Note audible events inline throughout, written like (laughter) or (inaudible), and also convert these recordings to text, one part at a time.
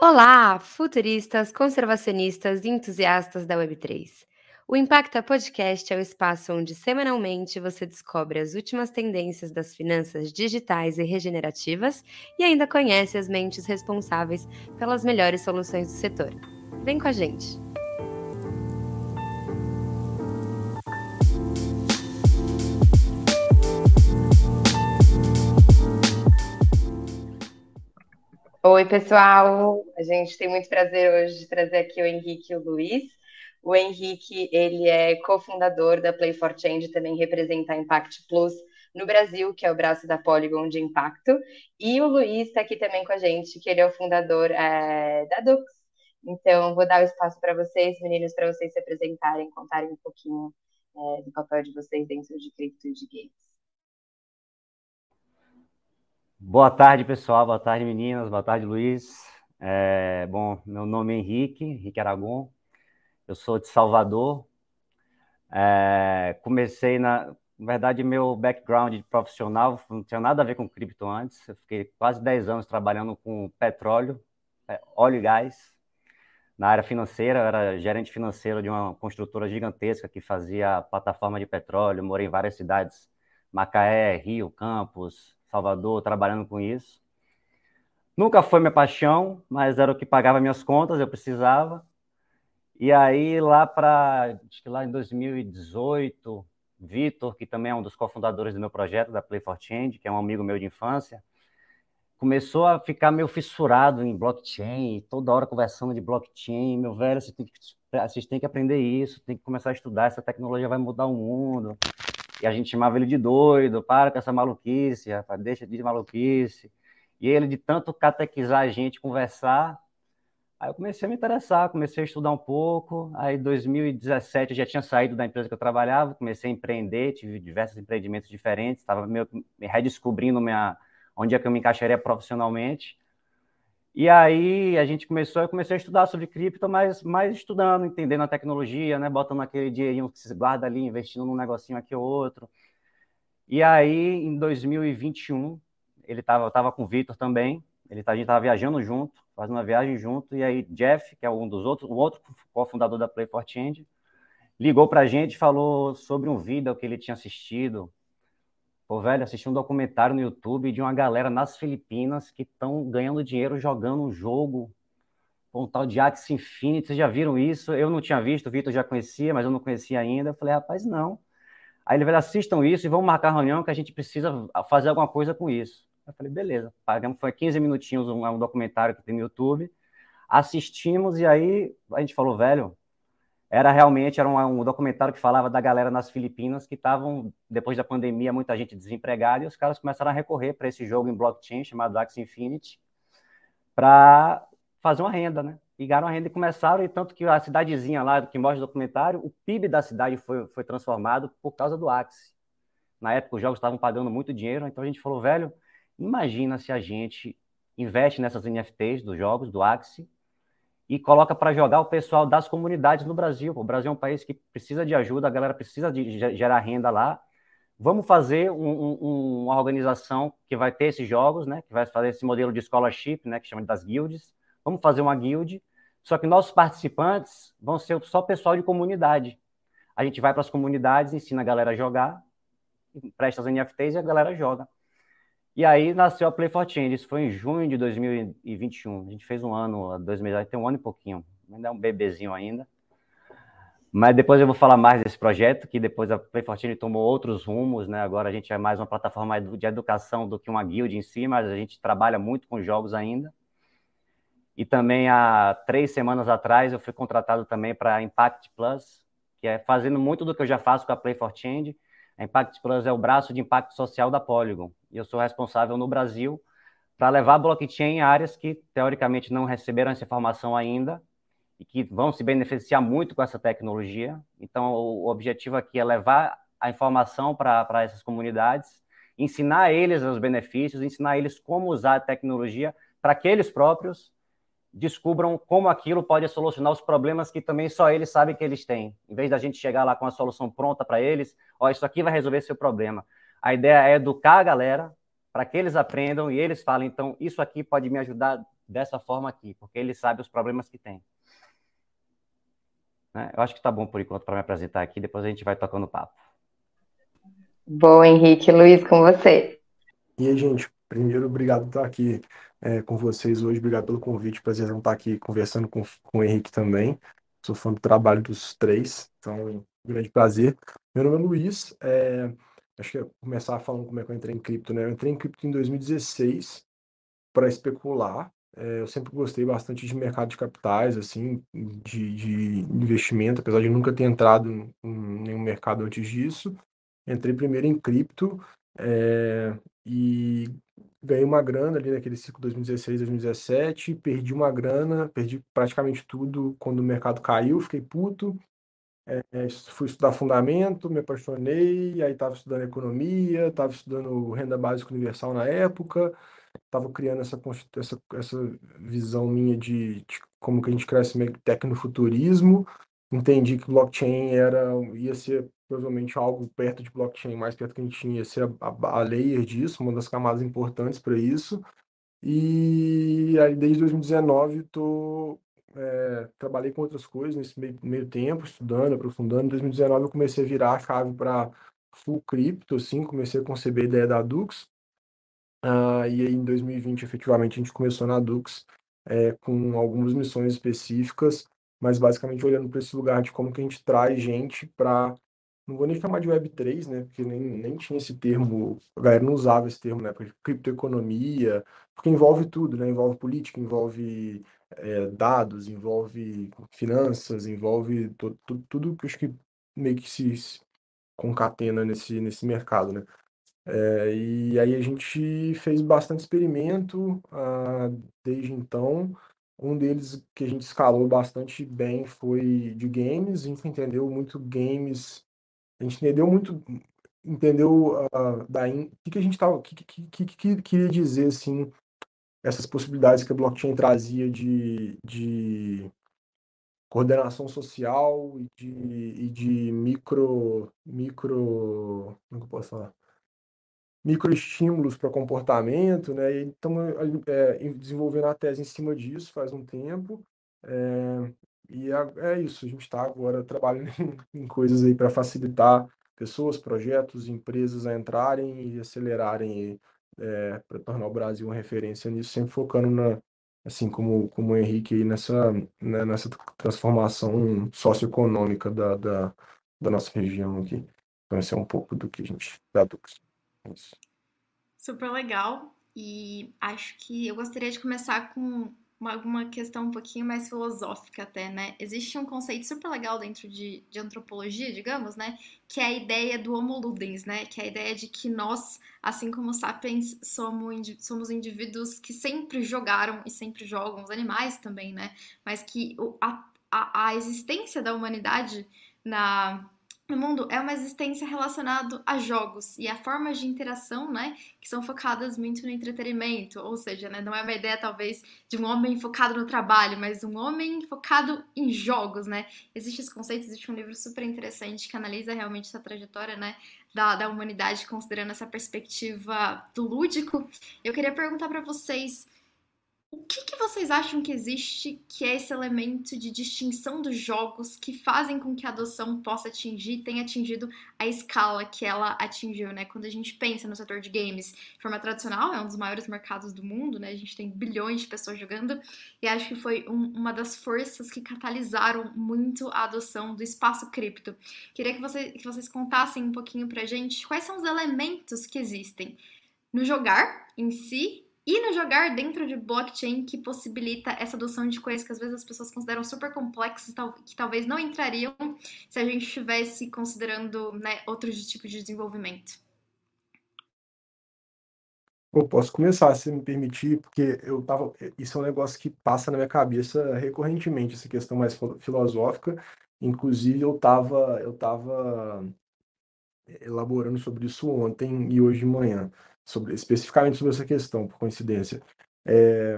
Olá, futuristas, conservacionistas e entusiastas da Web3. O Impacta Podcast é o espaço onde semanalmente você descobre as últimas tendências das finanças digitais e regenerativas e ainda conhece as mentes responsáveis pelas melhores soluções do setor. Vem com a gente! Oi, pessoal! A gente tem muito prazer hoje de trazer aqui o Henrique e o Luiz. O Henrique, ele é cofundador da Play for Change, também representa a Impact Plus no Brasil, que é o braço da Polygon de impacto. E o Luiz está aqui também com a gente, que ele é o fundador é, da Dux. Então, vou dar o espaço para vocês, meninos, para vocês se apresentarem, contarem um pouquinho é, do papel de vocês dentro de cripto e de games. Boa tarde, pessoal. Boa tarde, meninas. Boa tarde, Luiz. É, bom, meu nome é Henrique, Henrique Aragon. Eu sou de Salvador. É, comecei na, na verdade, meu background profissional não tinha nada a ver com cripto antes. Eu fiquei quase 10 anos trabalhando com petróleo, é, óleo e gás. Na área financeira, eu era gerente financeiro de uma construtora gigantesca que fazia plataforma de petróleo. Morei em várias cidades, Macaé, Rio, Campos, Salvador, trabalhando com isso. Nunca foi minha paixão, mas era o que pagava minhas contas, eu precisava. E aí, lá para, acho que lá em 2018, Vitor, que também é um dos cofundadores do meu projeto, da Play for Change, que é um amigo meu de infância, começou a ficar meio fissurado em blockchain, toda hora conversando de blockchain. Meu velho, você tem que, vocês têm que aprender isso, tem que começar a estudar, essa tecnologia vai mudar o mundo. E a gente chamava ele de doido, para com essa maluquice, rapaz, deixa de maluquice. E ele, de tanto catequizar a gente, conversar, aí eu comecei a me interessar, comecei a estudar um pouco. Aí, em 2017, eu já tinha saído da empresa que eu trabalhava, comecei a empreender, tive diversos empreendimentos diferentes, estava me redescobrindo minha, onde é que eu me encaixaria profissionalmente. E aí a gente começou, eu comecei a estudar sobre cripto, mas mais estudando, entendendo a tecnologia, né? Botando aquele dinheirinho que se guarda ali, investindo num negocinho aqui ou outro. E aí, em 2021, ele tava, eu tava com o Vitor também, ele tá, a gente estava viajando junto, fazendo uma viagem junto, e aí Jeff, que é um dos outros, o outro cofundador da Play for ligou para a gente falou sobre um vídeo que ele tinha assistido Pô, velho, assisti um documentário no YouTube de uma galera nas Filipinas que estão ganhando dinheiro jogando um jogo, um tal de Axie Infinity. Vocês já viram isso? Eu não tinha visto, o Vitor já conhecia, mas eu não conhecia ainda. Eu falei, rapaz, não. Aí ele falou, assistam isso e vamos marcar reunião que a gente precisa fazer alguma coisa com isso. Eu falei, beleza. Pagamos, foi 15 minutinhos um, um documentário que tem no YouTube. Assistimos e aí a gente falou, velho, era realmente era um, um, documentário que falava da galera nas Filipinas que estavam, depois da pandemia, muita gente desempregada, e os caras começaram a recorrer para esse jogo em blockchain chamado Axie Infinity para fazer uma renda, né? Ligaram a renda e começaram, e tanto que a cidadezinha lá que mostra o documentário, o PIB da cidade foi, foi transformado por causa do Axie. Na época, os jogos estavam pagando muito dinheiro, então a gente falou, velho, imagina se a gente investe nessas NFTs dos jogos, do Axie, e coloca para jogar o pessoal das comunidades no Brasil. O Brasil é um país que precisa de ajuda, a galera precisa de gerar renda lá. Vamos fazer um, um, uma organização que vai ter esses jogos, né? Que vai fazer esse modelo de scholarship, né? Que chama das guilds. Vamos fazer uma guild. Só que nossos participantes vão ser só pessoal de comunidade. A gente vai para as comunidades, ensina a galera a jogar, presta as NFTs e a galera joga. E aí nasceu a Play for Change, isso foi em junho de 2021. A gente fez um ano, dois meses, tem um ano e pouquinho, ainda é um bebezinho ainda. Mas depois eu vou falar mais desse projeto, que depois a Play for Change tomou outros rumos, né? Agora a gente é mais uma plataforma de educação do que uma guild em si, mas a gente trabalha muito com jogos ainda. E também há três semanas atrás eu fui contratado também para Impact Plus, que é fazendo muito do que eu já faço com a Play for Change, a Impact Plus é o braço de impacto social da Polygon. E eu sou responsável no Brasil para levar a blockchain em áreas que, teoricamente, não receberam essa informação ainda e que vão se beneficiar muito com essa tecnologia. Então, o objetivo aqui é levar a informação para essas comunidades, ensinar eles os benefícios, ensinar eles como usar a tecnologia para que eles próprios descubram como aquilo pode solucionar os problemas que também só eles sabem que eles têm. Em vez da gente chegar lá com a solução pronta para eles, ó, isso aqui vai resolver seu problema. A ideia é educar a galera para que eles aprendam e eles falem, então, isso aqui pode me ajudar dessa forma aqui, porque ele sabe os problemas que tem. Né? Eu acho que está bom por enquanto para me apresentar aqui, depois a gente vai tocando papo. Bom, Henrique. Luiz, com você. E aí, gente, primeiro, obrigado por estar aqui é, com vocês hoje, obrigado pelo convite, prazer estar aqui conversando com, com o Henrique também. Sou fã do trabalho dos três, então, um grande prazer. Meu nome é Luiz, é, acho que eu começar falando como é que eu entrei em cripto, né? Eu entrei em cripto em 2016 para especular. É, eu sempre gostei bastante de mercado de capitais, assim, de, de investimento, apesar de nunca ter entrado em nenhum mercado antes disso. Entrei primeiro em cripto é, e ganhei uma grana ali naquele ciclo 2016, 2017, perdi uma grana, perdi praticamente tudo quando o mercado caiu, fiquei puto, é, fui estudar fundamento, me apaixonei, aí estava estudando economia, estava estudando renda básica universal na época, estava criando essa, essa, essa visão minha de, de, como que a gente cresce meio tecnofuturismo, entendi que blockchain era, ia ser provavelmente algo perto de blockchain, mais perto que a gente tinha, ia ser a, a, a layer disso, uma das camadas importantes para isso, e aí desde 2019 tô é, trabalhei com outras coisas nesse meio, meio tempo, estudando, aprofundando. Em 2019 eu comecei a virar a chave para full cripto, assim, comecei a conceber a ideia da Dux. Uh, e aí em 2020, efetivamente, a gente começou na Dux é, com algumas missões específicas, mas basicamente olhando para esse lugar de como que a gente traz gente para não vou nem chamar de Web3, né? Porque nem, nem tinha esse termo, a galera não usava esse termo na época criptoeconomia, porque envolve tudo, né? Envolve política, envolve é, dados, envolve finanças, envolve tudo, tudo que acho que meio que se concatena nesse, nesse mercado, né? É, e aí a gente fez bastante experimento ah, desde então. Um deles que a gente escalou bastante bem foi de games. A gente entendeu muito games, a gente entendeu muito, entendeu uh, da o que, que a gente estava, que, que, que, que queria dizer assim essas possibilidades que a blockchain trazia de, de coordenação social e de, e de micro, micro, como é eu posso falar? Microestímulos para comportamento, né? E estamos é, desenvolvendo a tese em cima disso faz um tempo. É, e é, é, isso, a gente está agora trabalhando (laughs) em, coisas aí para facilitar pessoas, projetos, empresas a entrarem e acelerarem é, para tornar o Brasil uma referência nisso, sempre focando na, assim como, como o Henrique aí nessa, né, nessa transformação socioeconômica da, da, da nossa região aqui. Então, esse é um pouco do que a gente dá Dux. Isso. Super legal. E acho que eu gostaria de começar com uma, uma questão um pouquinho mais filosófica até, né? Existe um conceito super legal dentro de, de antropologia, digamos, né? Que é a ideia do homo ludens, né? Que é a ideia de que nós, assim como sapiens, somos, somos indivíduos que sempre jogaram e sempre jogam, os animais também, né? Mas que a, a, a existência da humanidade na no mundo é uma existência relacionada a jogos e a formas de interação, né, que são focadas muito no entretenimento, ou seja, né, não é uma ideia talvez de um homem focado no trabalho, mas um homem focado em jogos, né? Existe esse conceito, existe um livro super interessante que analisa realmente essa trajetória, né, da, da humanidade considerando essa perspectiva do lúdico. Eu queria perguntar para vocês o que, que, vocês acham que existe que é esse elemento de distinção dos jogos que fazem com que a adoção possa atingir, tenha atingido a escala que ela atingiu, né? Quando a gente pensa no setor de games de forma tradicional, é um dos maiores mercados do mundo, né? A gente tem bilhões de pessoas jogando e acho que foi um, uma das forças que catalisaram muito a adoção do espaço cripto. Queria que, você, que vocês contassem um pouquinho pra gente quais são os elementos que existem no jogar em si e no jogar dentro de blockchain que possibilita essa adoção de coisas que às vezes as pessoas consideram super complexas, que talvez não entrariam se a gente estivesse considerando né, outros tipos de desenvolvimento. Eu posso começar, se me permitir, porque eu tava. Isso é um negócio que passa na minha cabeça recorrentemente, essa questão mais filosófica. Inclusive, eu estava eu tava elaborando sobre isso ontem e hoje de manhã sobre, especificamente sobre essa questão, por coincidência. É,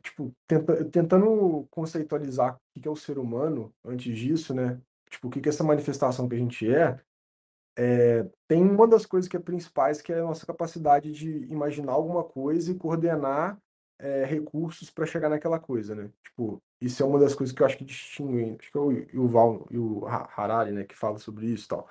tipo, tenta, tentando conceitualizar o que é o ser humano antes disso, né? Tipo, o que é essa manifestação que a gente é, é, tem uma das coisas que é principais, que é a nossa capacidade de imaginar alguma coisa e coordenar é, recursos para chegar naquela coisa, né? Tipo, isso é uma das coisas que eu acho que distingue, acho que é o Yuval e o Harari, né, que fala sobre isso e tal.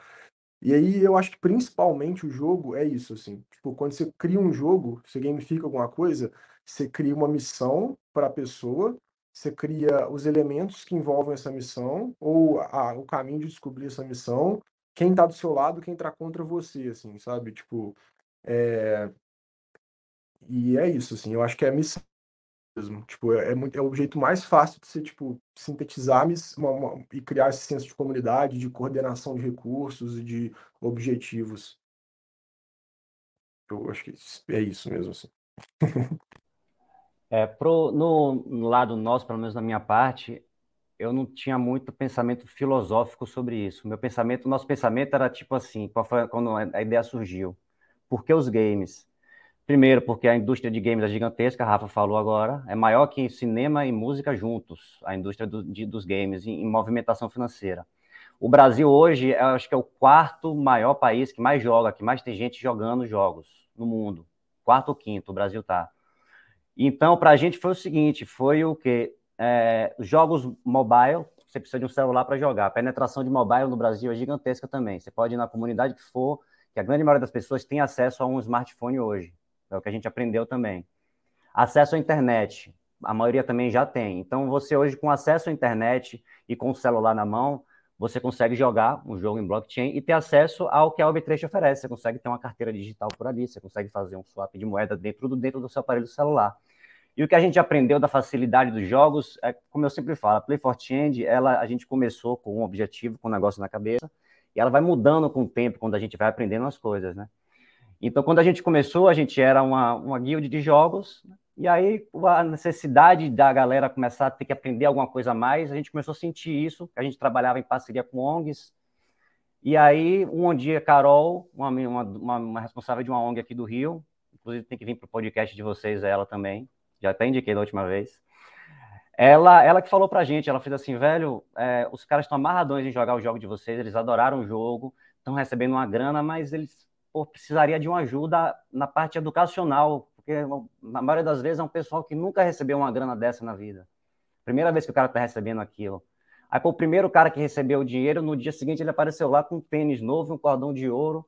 E aí eu acho que principalmente o jogo é isso, assim. Tipo, quando você cria um jogo, você gamifica alguma coisa, você cria uma missão para a pessoa, você cria os elementos que envolvem essa missão, ou a, o caminho de descobrir essa missão, quem tá do seu lado, quem tá contra você, assim, sabe? Tipo, é... E é isso, assim, eu acho que é a missão mesmo. Tipo, é, é, é o jeito mais fácil de você, tipo, sintetizar uma, uma, e criar esse senso de comunidade, de coordenação de recursos e de objetivos. Eu acho que é isso mesmo, assim. é, pro, no, no lado nosso, pelo menos na minha parte, eu não tinha muito pensamento filosófico sobre isso. Meu pensamento, nosso pensamento era tipo assim, quando a ideia surgiu. Por que os games? Primeiro, porque a indústria de games é gigantesca, a Rafa falou agora, é maior que cinema e música juntos, a indústria do, de, dos games, em, em, movimentação financeira. O Brasil hoje, acho que é o quarto maior país que mais joga, que mais tem gente jogando jogos no mundo. Quarto ou quinto, o Brasil tá. Então, para a gente foi o seguinte, foi o que é, jogos mobile, você precisa de um celular para jogar. A penetração de mobile no Brasil é gigantesca também. Você pode ir na comunidade que for, que a grande maioria das pessoas tem acesso a um smartphone hoje. É o que a gente aprendeu também. Acesso à internet, a maioria também já tem. Então, você hoje, com acesso à internet e com o celular na mão, você consegue jogar um jogo em blockchain e ter acesso ao que a Web3 te oferece. Você consegue ter uma carteira digital por ali, você consegue fazer um swap de moeda dentro do, dentro do seu aparelho celular. E o que a gente aprendeu da facilidade dos jogos é, como eu sempre falo, a Play for Change, ela, a gente começou com um objetivo, com um negócio na cabeça, e ela vai mudando com o tempo, quando a gente vai aprendendo as coisas, né? Então, quando a gente começou, a gente era uma, uma guild de jogos, e aí a necessidade da galera começar a ter que aprender alguma coisa a mais, a gente começou a sentir isso, a gente trabalhava em parceria com ONGs, e aí, um dia, Carol, uma, uma, uma responsável de uma ONG aqui do Rio, inclusive tem que vir para o podcast de vocês, ela também, já até indiquei da última vez, ela, ela que falou para a gente, ela fez assim, velho, é, os caras estão amarradões em jogar o jogo de vocês, eles adoraram o jogo, estão recebendo uma grana, mas eles pô, precisaria de uma ajuda na parte educacional, porque na maioria das vezes é um pessoal que nunca recebeu uma grana dessa na vida. Primeira vez que o cara está recebendo aquilo. Aí, pô, o primeiro cara que recebeu o dinheiro, no dia seguinte ele apareceu lá com um tênis novo, um cordão de ouro.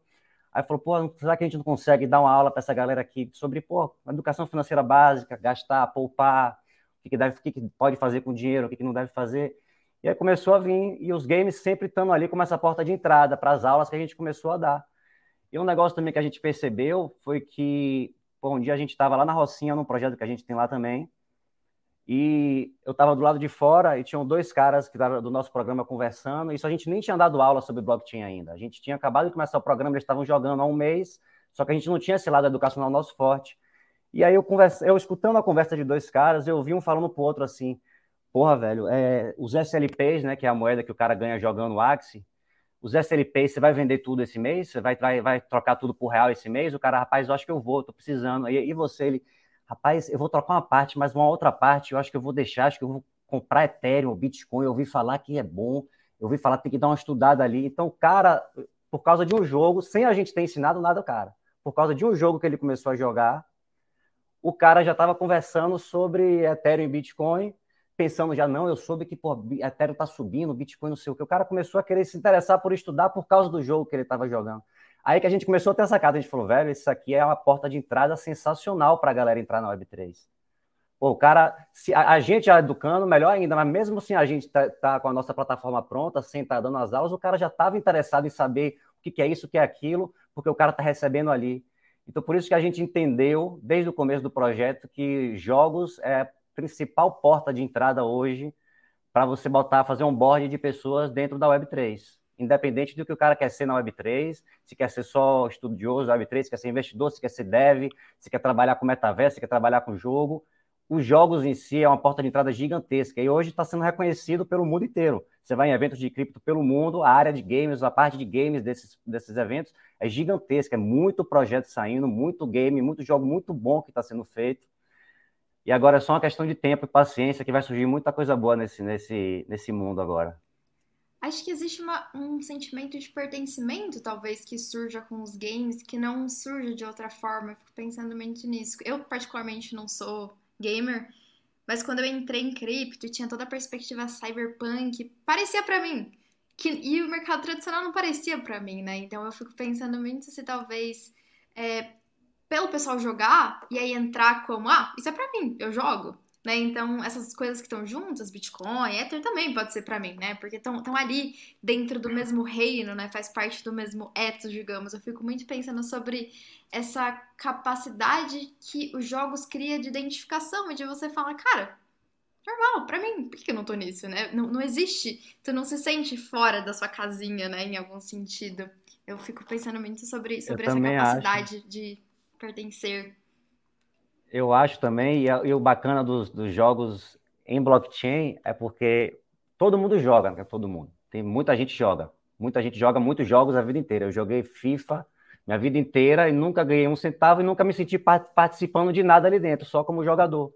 Aí falou, pô, será que a gente não consegue dar uma aula para essa galera aqui sobre, pô, educação financeira básica, gastar, poupar, o que, que, deve, o que, que pode fazer com o dinheiro, o que, que não deve fazer. E aí começou a vir, e os games sempre estando ali como essa porta de entrada para as aulas que a gente começou a dar. E um negócio também que a gente percebeu foi que, um dia a gente estava lá na Rocinha, num projeto que a gente tem lá também, e eu estava do lado de fora e tinham dois caras que estavam do nosso programa conversando. Isso a gente nem tinha dado aula sobre blockchain ainda. A gente tinha acabado de começar o programa, eles estavam jogando há um mês, só que a gente não tinha esse lado educacional nosso forte. E aí eu eu escutando a conversa de dois caras, eu vi um falando pro outro assim: "Porra, velho, é, os SLPs, né, que é a moeda que o cara ganha jogando Axie, os SLP, você vai vender tudo esse mês? Você vai, vai, vai trocar tudo por real esse mês? O cara, rapaz, eu acho que eu vou, tô precisando. E, e você, ele, rapaz, eu vou trocar uma parte, mas uma outra parte eu acho que eu vou deixar, acho que eu vou comprar Ethereum, Bitcoin. Eu ouvi falar que é bom, eu ouvi falar que tem que dar uma estudada ali. Então, o cara, por causa de um jogo, sem a gente ter ensinado nada, cara, por causa de um jogo que ele começou a jogar, o cara já estava conversando sobre Ethereum e Bitcoin pensando já, não, eu soube que pô, Ethereum tá subindo, Bitcoin não sei o que. O cara começou a querer se interessar por estudar por causa do jogo que ele estava jogando. Aí que a gente começou a ter essa carta, a gente falou, velho, isso aqui é uma porta de entrada sensacional para a galera entrar na Web3. Pô, o cara, se a, a, gente já educando, melhor ainda, mas mesmo assim a gente tá, tá com a nossa plataforma pronta, sem estar tá dando as aulas, o cara já estava interessado em saber o que, que, é isso, o que é aquilo, porque o cara está recebendo ali. Então, por isso que a gente entendeu, desde o começo do projeto, que jogos é principal porta de entrada hoje para você botar, fazer um board de pessoas dentro da Web3. Independente do que o cara quer ser na Web3, se quer ser só estudioso da Web3, se quer ser investidor, se quer ser dev, se quer trabalhar com metaverso, se quer trabalhar com jogo. Os jogos em si é uma porta de entrada gigantesca e hoje está sendo reconhecido pelo mundo inteiro. Você vai em eventos de cripto pelo mundo, a área de games, a parte de games desses, desses eventos é gigantesca, é muito projeto saindo, muito game, muito jogo muito bom que está sendo feito. E agora é só uma questão de tempo e paciência que vai surgir muita coisa boa nesse, nesse, nesse mundo agora. Acho que existe uma, um sentimento de pertencimento, talvez, que surja com os games, que não surja de outra forma. Eu fico pensando muito nisso. Eu, particularmente, não sou gamer, mas quando eu entrei em cripto, tinha toda a perspectiva cyberpunk, parecia para mim. Que, e o mercado tradicional não parecia para mim, né? Então eu fico pensando muito se talvez é, pelo pessoal jogar e aí entrar como, ah, isso é para mim, eu jogo. Né? Então, essas coisas que estão juntas, Bitcoin, Ether também pode ser para mim, né? Porque estão ali dentro do mesmo reino, né? Faz parte do mesmo ethos, digamos. Eu fico muito pensando sobre essa capacidade que os jogos criam de identificação e de você falar, cara, normal, para mim, por que eu não tô nisso, né? Não, não existe, tu não se sente fora da sua casinha, né? Em algum sentido. Eu fico pensando muito sobre, sobre essa capacidade acho. de pertencer. Eu acho também, e, o bacana dos, dos, jogos em blockchain é porque todo mundo joga, né? Todo mundo. Tem muita gente joga. Muita gente joga muitos jogos a vida inteira. Eu joguei FIFA minha vida inteira e nunca ganhei um centavo e nunca me senti participando de nada ali dentro, só como jogador.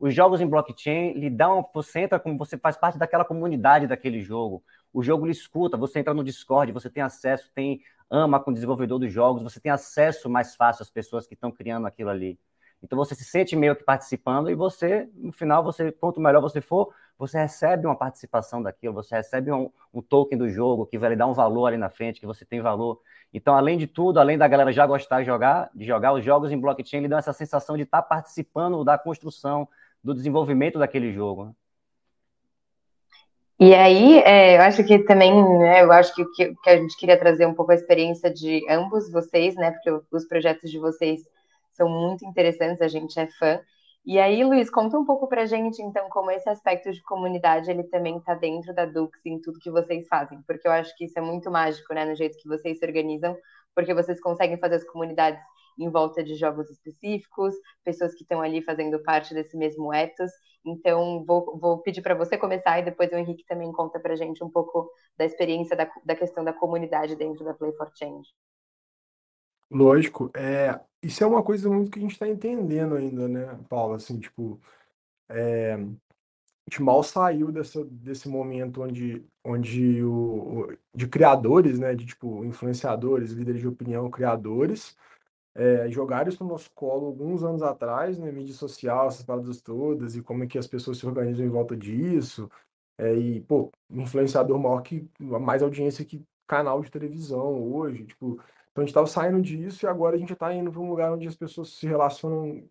Os jogos em blockchain lhe dão, você entra como você faz parte daquela comunidade daquele jogo. O jogo lhe escuta, você entra no Discord, você tem acesso, tem ama com o desenvolvedor dos jogos, você tem acesso mais fácil às pessoas que estão criando aquilo ali. Então você se sente meio que participando e você, no final, você quanto melhor você for, você recebe uma participação daquilo, você recebe um, um, token do jogo que vai lhe dar um valor ali na frente, que você tem valor. Então, além de tudo, além da galera já gostar de jogar, de jogar os jogos em blockchain, lhe dão essa sensação de estar participando da construção, do desenvolvimento daquele jogo. Né? E aí, é, eu acho que também, né, eu acho que, que, que a gente queria trazer um pouco a experiência de ambos vocês, né, porque os projetos de vocês são muito interessantes, a gente é fã. E aí, Luiz, conta um pouco pra gente, então, como esse aspecto de comunidade, ele também está dentro da Dux em tudo que vocês fazem, porque eu acho que isso é muito mágico, né, no jeito que vocês se organizam, porque vocês conseguem fazer as comunidades em volta de jogos específicos, pessoas que estão ali fazendo parte desse mesmo ethos. Então, vou, vou pedir para você começar e depois o Henrique também conta para gente um pouco da experiência da, da questão da comunidade dentro da Play for Change. Lógico, é, isso é uma coisa muito que a gente está entendendo ainda, né, Paulo? Assim, tipo, é, a gente mal saiu dessa, desse momento onde, onde o, de criadores, né, de tipo influenciadores, líderes de opinião, criadores, é, jogaram isso no nosso colo alguns anos atrás, né, mídia social, essas paradas todas, e como é que as pessoas se organizam em volta disso, é, e, pô, influenciador maior que, mais audiência que canal de televisão hoje, tipo, então a gente estava saindo disso e agora a gente está indo para um lugar onde as pessoas se relacionam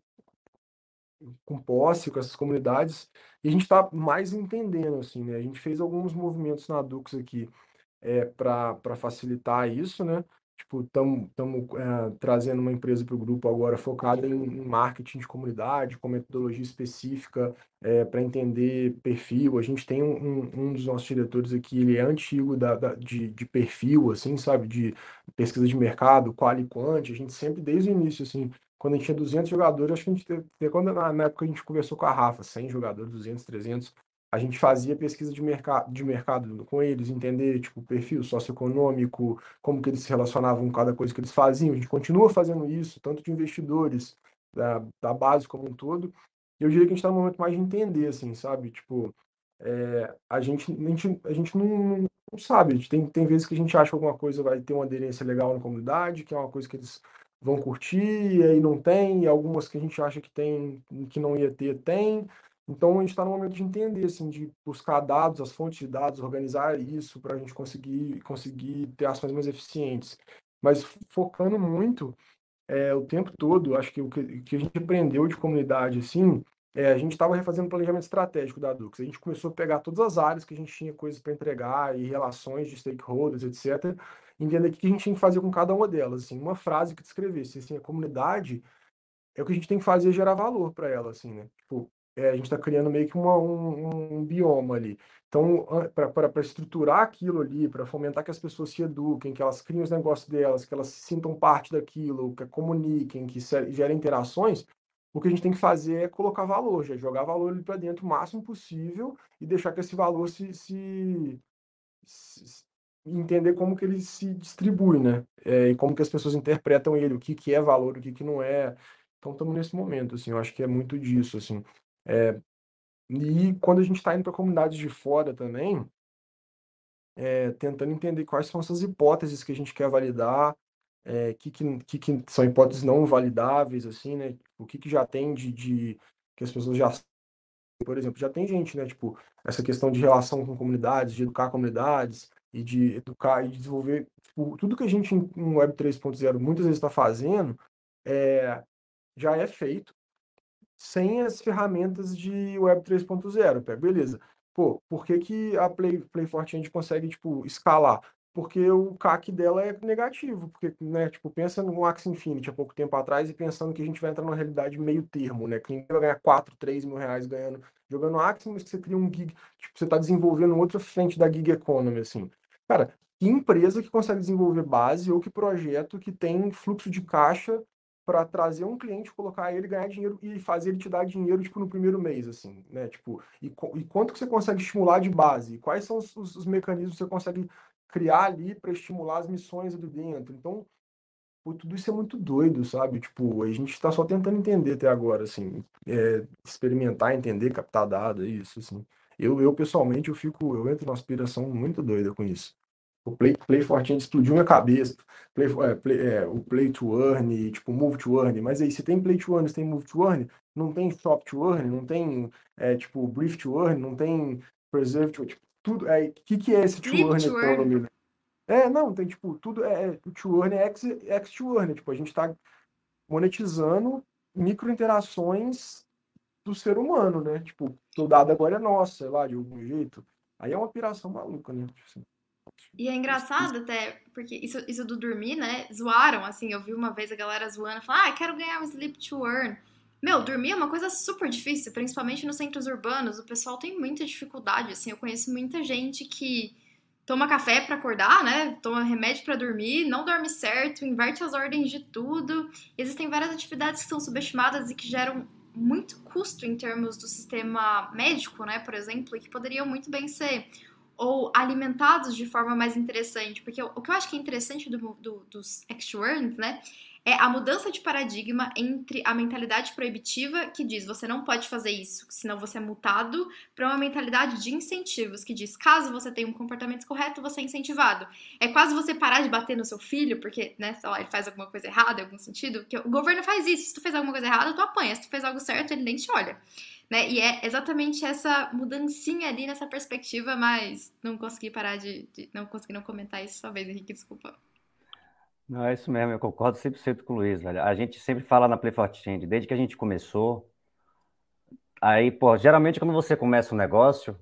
com posse, com essas comunidades, e a gente está mais entendendo, assim, né? A gente fez alguns movimentos na Dux aqui é, para facilitar isso, né? Tipo, estamos é, trazendo uma empresa para o grupo agora focada em, marketing de comunidade, com metodologia específica é, para entender perfil. A gente tem um, um, dos nossos diretores aqui, ele é antigo da, da, de, de perfil, assim, sabe? De pesquisa de mercado, qual e quant. A gente sempre, desde o início, assim, quando a gente tinha 200 jogadores, acho que a gente, quando, na época a gente conversou com a Rafa, 100 jogadores, 200, 300, a gente fazia pesquisa de mercado, de mercado com eles, entender tipo perfil socioeconômico, como que eles se relacionavam com cada coisa que eles faziam. A gente continua fazendo isso, tanto de investidores da, da base como um todo. E eu diria que a gente está no momento mais de entender, assim, sabe? Tipo, é, a gente, a gente, a gente não, não sabe. Tem, tem vezes que a gente acha que alguma coisa vai ter uma aderência legal na comunidade, que é uma coisa que eles vão curtir, e aí não tem, e algumas que a gente acha que tem, que não ia ter, tem. Então, a gente está no momento de entender, assim, de buscar dados, as fontes de dados, organizar isso para a gente conseguir, conseguir ter ações mais eficientes. Mas focando muito é, o tempo todo, acho que o que, que a gente aprendeu de comunidade, assim, é, a gente estava refazendo o planejamento estratégico da Dux. A gente começou a pegar todas as áreas que a gente tinha coisas para entregar e relações de stakeholders, etc. Entender o que a gente tinha que fazer com cada uma delas. Assim, uma frase que descrevesse assim, a comunidade é o que a gente tem que fazer gerar valor para ela, assim, né? Tipo, é, a gente está criando meio que uma, um, um, bioma ali. Então, para estruturar aquilo ali, para fomentar que as pessoas se eduquem, que elas criem os negócios delas, que elas se sintam parte daquilo, que comuniquem, que gerem interações, o que a gente tem que fazer é colocar valor, já jogar valor ali para dentro o máximo possível e deixar que esse valor se, se, se entender como que ele se distribui, né? É, e como que as pessoas interpretam ele, o que, que é valor, o que, que não é. Então, estamos nesse momento, assim, eu acho que é muito disso, assim. É, e quando a gente está indo para comunidades de fora também, é, tentando entender quais são essas hipóteses que a gente quer validar, é, que, que, que, são hipóteses não validáveis, assim, né? O que, que já tem de, de que as pessoas já por exemplo, já tem gente, né? Tipo, essa questão de relação com comunidades, de educar comunidades e de educar e desenvolver tipo, tudo que a gente em Web 3.0 muitas vezes está fazendo é, já é feito sem as ferramentas de Web 3.0. Beleza. Pô, por que, que a Play, Play Forte consegue, tipo, escalar? porque o CAC dela é negativo, porque, né, tipo, pensa no Axie Infinity há pouco tempo atrás e pensando que a gente vai entrar numa realidade meio termo, né, que ninguém vai ganhar 4, 3 mil reais ganhando, jogando Axie, mas você cria um gig, tipo, você está desenvolvendo outra frente da gig economy, assim. Cara, que empresa que consegue desenvolver base ou que projeto que tem fluxo de caixa para trazer um cliente, colocar ele, ganhar dinheiro e fazer ele te dar dinheiro, tipo, no primeiro mês, assim, né? Tipo, e, e quanto que você consegue estimular de base? Quais são os, os, mecanismos que você consegue criar ali para estimular as missões ali dentro? Então, pô, tudo isso é muito doido, sabe? Tipo, a gente está só tentando entender até agora, assim, é, experimentar, entender, captar dados, é isso, assim. Eu, eu, pessoalmente, eu fico, eu entro numa aspiração muito doida com isso. O Play, Play Fortinho explodiu minha cabeça. Play, é, play, é, o Play to Earn, tipo, Move to Earn. Mas aí, se tem Play to Earn, se tem Move to Earn, não tem Shop to Earn, não tem, é, tipo, Brief to Earn, não tem Preserve to Tipo, tudo. É, o que, que é esse to Earn economy? É, não, tem, tipo, tudo. É, é to Earn é X, X to Earn. Tipo, a gente está monetizando micro interações do ser humano, né? Tipo, o dado agora é nosso, sei lá, de algum jeito. Aí é uma piração maluca, né? Tipo assim. E é engraçado até, porque isso, isso do dormir, né? Zoaram, assim, eu vi uma vez a galera zoando, falando, ah, quero ganhar um sleep to earn. Meu, dormir é uma coisa super difícil, principalmente nos centros urbanos. O pessoal tem muita dificuldade, assim. Eu conheço muita gente que toma café para acordar, né? Toma remédio para dormir, não dorme certo, inverte as ordens de tudo. Existem várias atividades que são subestimadas e que geram muito custo em termos do sistema médico, né? Por exemplo, e que poderiam muito bem ser ou alimentados de forma mais interessante. Porque o, que eu acho que é interessante do, do, dos extroverts, né? É a mudança de paradigma entre a mentalidade proibitiva, que diz você não pode fazer isso, senão você é multado, para uma mentalidade de incentivos, que diz caso você tenha um comportamento correto, você é incentivado. É quase você parar de bater no seu filho, porque, né, lá, ele faz alguma coisa errada em algum sentido, que o governo faz isso. Se tu fez alguma coisa errada, tu apanha. Se tu fez algo certo, ele nem te olha. Né? E é exatamente essa mudancinha ali nessa perspectiva, mas não consegui parar de, de não consegui não comentar isso sua vez, Henrique, desculpa. Não, é isso mesmo, eu concordo 100% com o Luiz, velho. A gente sempre fala na Play for Change, desde que a gente começou, aí, pô, geralmente quando você começa um negócio,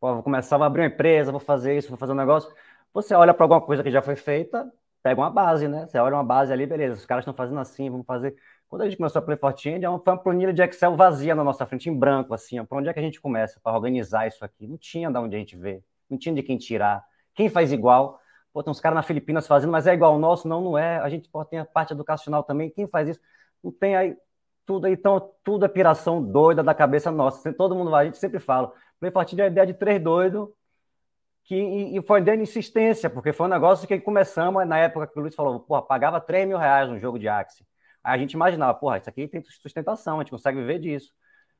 pô, vou começar, vou abrir uma empresa, vou fazer isso, vou fazer um negócio, você olha para alguma coisa que já foi feita, pega uma base, né? Você olha uma base ali, beleza, os caras estão fazendo assim, vamos fazer. Quando a gente começou a Play for Change, foi uma planilha de Excel vazia na nossa frente, em branco, assim. Para onde é que a gente começa para organizar isso aqui? Não tinha de onde a gente ver, não tinha de quem tirar. Quem faz igual? Pô, tem uns caras na Filipinas fazendo, mas é igual ao nosso? Não, não é. A gente pô, tem a parte educacional também. Quem faz isso? Não tem aí tudo. Então, tudo é piração doida da cabeça nossa. Todo mundo a gente sempre fala. Play for Change é a ideia de três doidos que, e, e foi dando insistência, porque foi um negócio que começamos na época que o Luiz falou, pô, pagava 3 mil reais um jogo de Axie. A gente imaginava, porra, isso aqui tem sustentação, a gente consegue viver disso.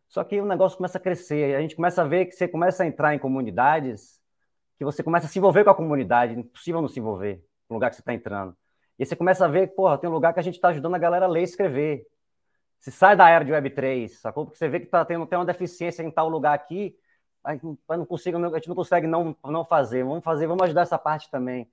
Só que o negócio começa a crescer, a gente começa a ver que você começa a entrar em comunidades, que você começa a se envolver com a comunidade, impossível não se envolver no lugar que você está entrando. E você começa a ver, porra, tem um lugar que a gente está ajudando a galera a ler e escrever. Se sai da era de Web3, sacou? Porque você vê que tá tendo, tem uma deficiência em tal lugar aqui, a gente não, consiga, a gente não consegue não, não fazer. Vamos fazer, vamos ajudar essa parte também.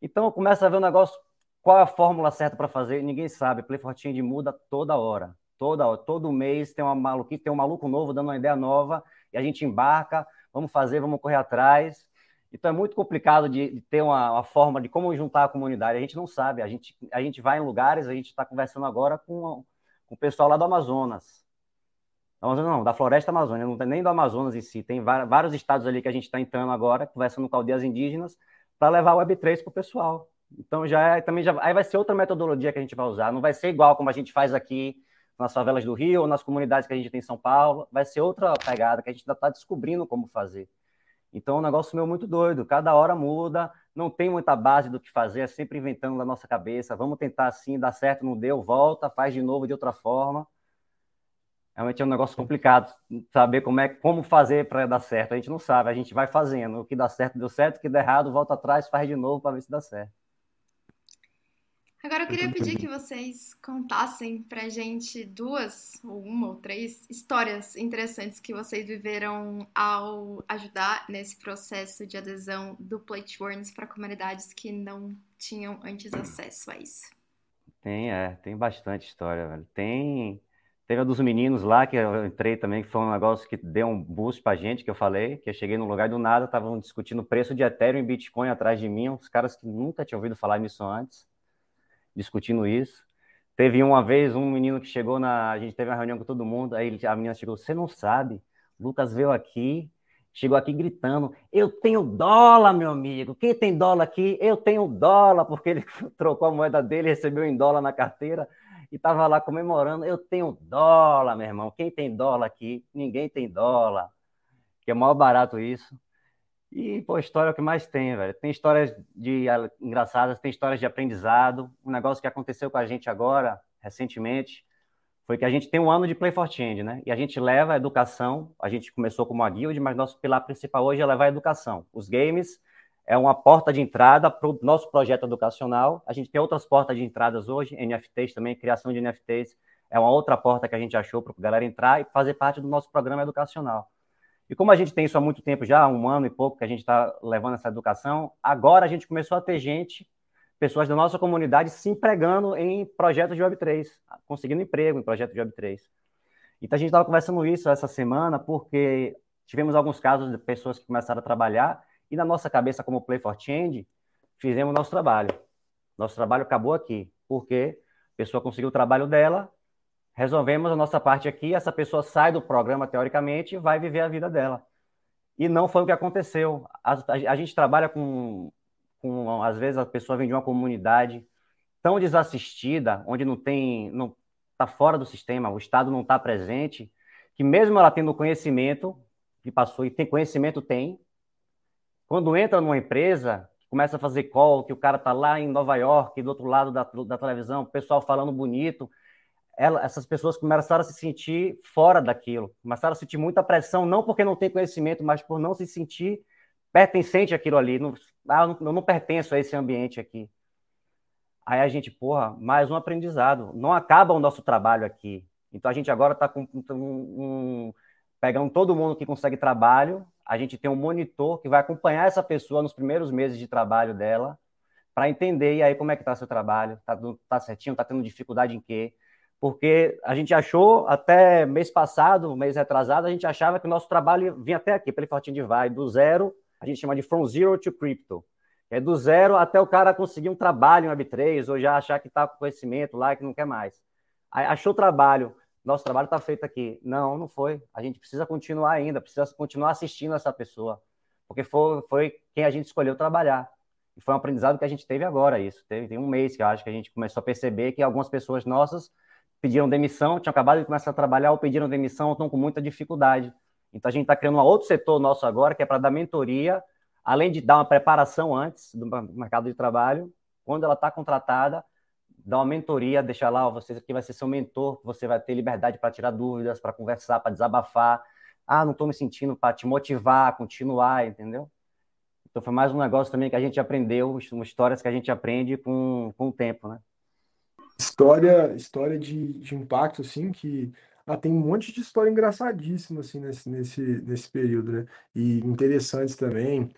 Então começa a ver um negócio qual é a fórmula certa para fazer? Ninguém sabe. Play for Change muda toda hora. Toda hora. Todo mês tem uma maluquice, tem um maluco novo dando uma ideia nova e a gente embarca, vamos fazer, vamos correr atrás. Então é muito complicado de, de ter uma, uma, forma de como juntar a comunidade. A gente não sabe. A gente, a gente vai em lugares, a gente está conversando agora com, com o pessoal lá do Amazonas. Amazonas não, da Floresta Amazônia, não tem nem do Amazonas em si. Tem vários estados ali que a gente está entrando agora, conversando com aldeias indígenas, para levar o Web3 para o pessoal. Então já é, também já aí vai ser outra metodologia que a gente vai usar. Não vai ser igual como a gente faz aqui nas favelas do Rio ou nas comunidades que a gente tem em São Paulo. Vai ser outra pegada que a gente ainda está descobrindo como fazer. Então, é um negócio meu muito doido. Cada hora muda, não tem muita base do que fazer, é sempre inventando na nossa cabeça. Vamos tentar assim, dá certo, não deu, volta, faz de novo de outra forma. realmente é um negócio complicado saber como é como fazer para dar certo. A gente não sabe, a gente vai fazendo. O que dá certo deu certo, o que dá errado volta atrás, faz de novo para ver se dá certo. Agora eu queria pedir que vocês contassem pra gente duas, ou uma ou três, histórias interessantes que vocês viveram ao ajudar nesse processo de adesão do Plateborns para comunidades que não tinham antes acesso a isso. Tem, é, tem bastante história, velho. Tem. Teve a dos meninos lá, que eu entrei também, que foi um negócio que deu um boost pra gente, que eu falei, que eu cheguei no lugar do nada, estavam discutindo o preço de Ethereum e Bitcoin atrás de mim, uns caras que nunca tinham ouvido falar nisso antes discutindo isso. Teve uma vez um menino que chegou na. A gente teve uma reunião com todo mundo, aí a menina chegou: Você não sabe? Lucas veio aqui, chegou aqui gritando: Eu tenho dólar, meu amigo. Quem tem dólar aqui? Eu tenho dólar, porque ele (laughs) trocou a moeda dele, recebeu em dólar na carteira e estava lá comemorando: Eu tenho dólar, meu irmão. Quem tem dólar aqui? Ninguém tem dólar. Que é maior barato isso. E, pô, história é o que mais tem, velho. Tem histórias de engraçadas, tem histórias de aprendizado. Um negócio que aconteceu com a gente agora, recentemente, foi que a gente tem um ano de Play for Change, né? E a gente leva a educação. A gente começou como a guild, mas nosso pilar principal hoje é levar a educação. Os games é uma porta de entrada para o nosso projeto educacional. A gente tem outras portas de entradas hoje, NFTs também, criação de NFTs é uma outra porta que a gente achou para a galera entrar e fazer parte do nosso programa educacional. E como a gente tem isso há muito tempo já, um ano e pouco que a gente está levando essa educação, agora a gente começou a ter gente, pessoas da nossa comunidade se empregando em projetos de Web3, conseguindo emprego em projetos de Web3. Então a gente estava conversando isso essa semana porque tivemos alguns casos de pessoas que começaram a trabalhar e na nossa cabeça como Play for Change, fizemos nosso trabalho. Nosso trabalho acabou aqui, porque a pessoa conseguiu o trabalho dela, resolvemos a nossa parte aqui, essa pessoa sai do programa, teoricamente, e vai viver a vida dela. E não foi o que aconteceu. A, a, a gente trabalha com, com, às vezes, a pessoa vem de uma comunidade tão desassistida, onde não tem, não está fora do sistema, o Estado não está presente, que mesmo ela tendo conhecimento, que passou e tem conhecimento, tem, quando entra numa empresa, começa a fazer call, que o cara está lá em Nova York, do outro lado da, da televisão, o pessoal falando bonito, ela, essas pessoas começaram a se sentir fora daquilo, começaram a sentir muita pressão, não porque não tem conhecimento, mas por não se sentir pertencente àquilo ali. Não, ah, eu não, não pertenço a esse ambiente aqui. Aí a gente, porra, mais um aprendizado. Não acaba o nosso trabalho aqui. Então a gente agora está com um, um, pegando todo mundo que consegue trabalho. A gente tem um monitor que vai acompanhar essa pessoa nos primeiros meses de trabalho dela, para entender e aí como é que está seu trabalho, está tá certinho, está tendo dificuldade em quê? Porque a gente achou, até mês passado, mês retrasado, a gente achava que o nosso trabalho vinha até aqui, pelo Fortinho de Vai, do zero, a gente chama de from zero to crypto. É do zero até o cara conseguir um trabalho em Web3, ou já achar que está com conhecimento lá, que não quer mais. Aí, achou trabalho, nosso trabalho está feito aqui. Não, não foi. A gente precisa continuar ainda, precisa continuar assistindo essa pessoa, porque foi, foi quem a gente escolheu trabalhar. E foi um aprendizado que a gente teve agora, isso. Teve, tem um mês que eu acho que a gente começou a perceber que algumas pessoas nossas pediram demissão, tinham acabado de começar a trabalhar ou pediram demissão, estão com muita dificuldade. Então a gente está criando um outro setor nosso agora, que é para dar mentoria, além de dar uma preparação antes do mercado de trabalho, quando ela está contratada, dar uma mentoria, deixar lá, você aqui vai ser seu mentor, você vai ter liberdade para tirar dúvidas, para conversar, para desabafar. Ah, não estou me sentindo para te motivar continuar, entendeu? Então foi mais um negócio também que a gente aprendeu, histórias que a gente aprende com, com o tempo, né? História, história de, de impacto, assim, que ah, tem um monte de história engraçadíssima, assim, nesse, nesse, nesse período, né? E interessantes também,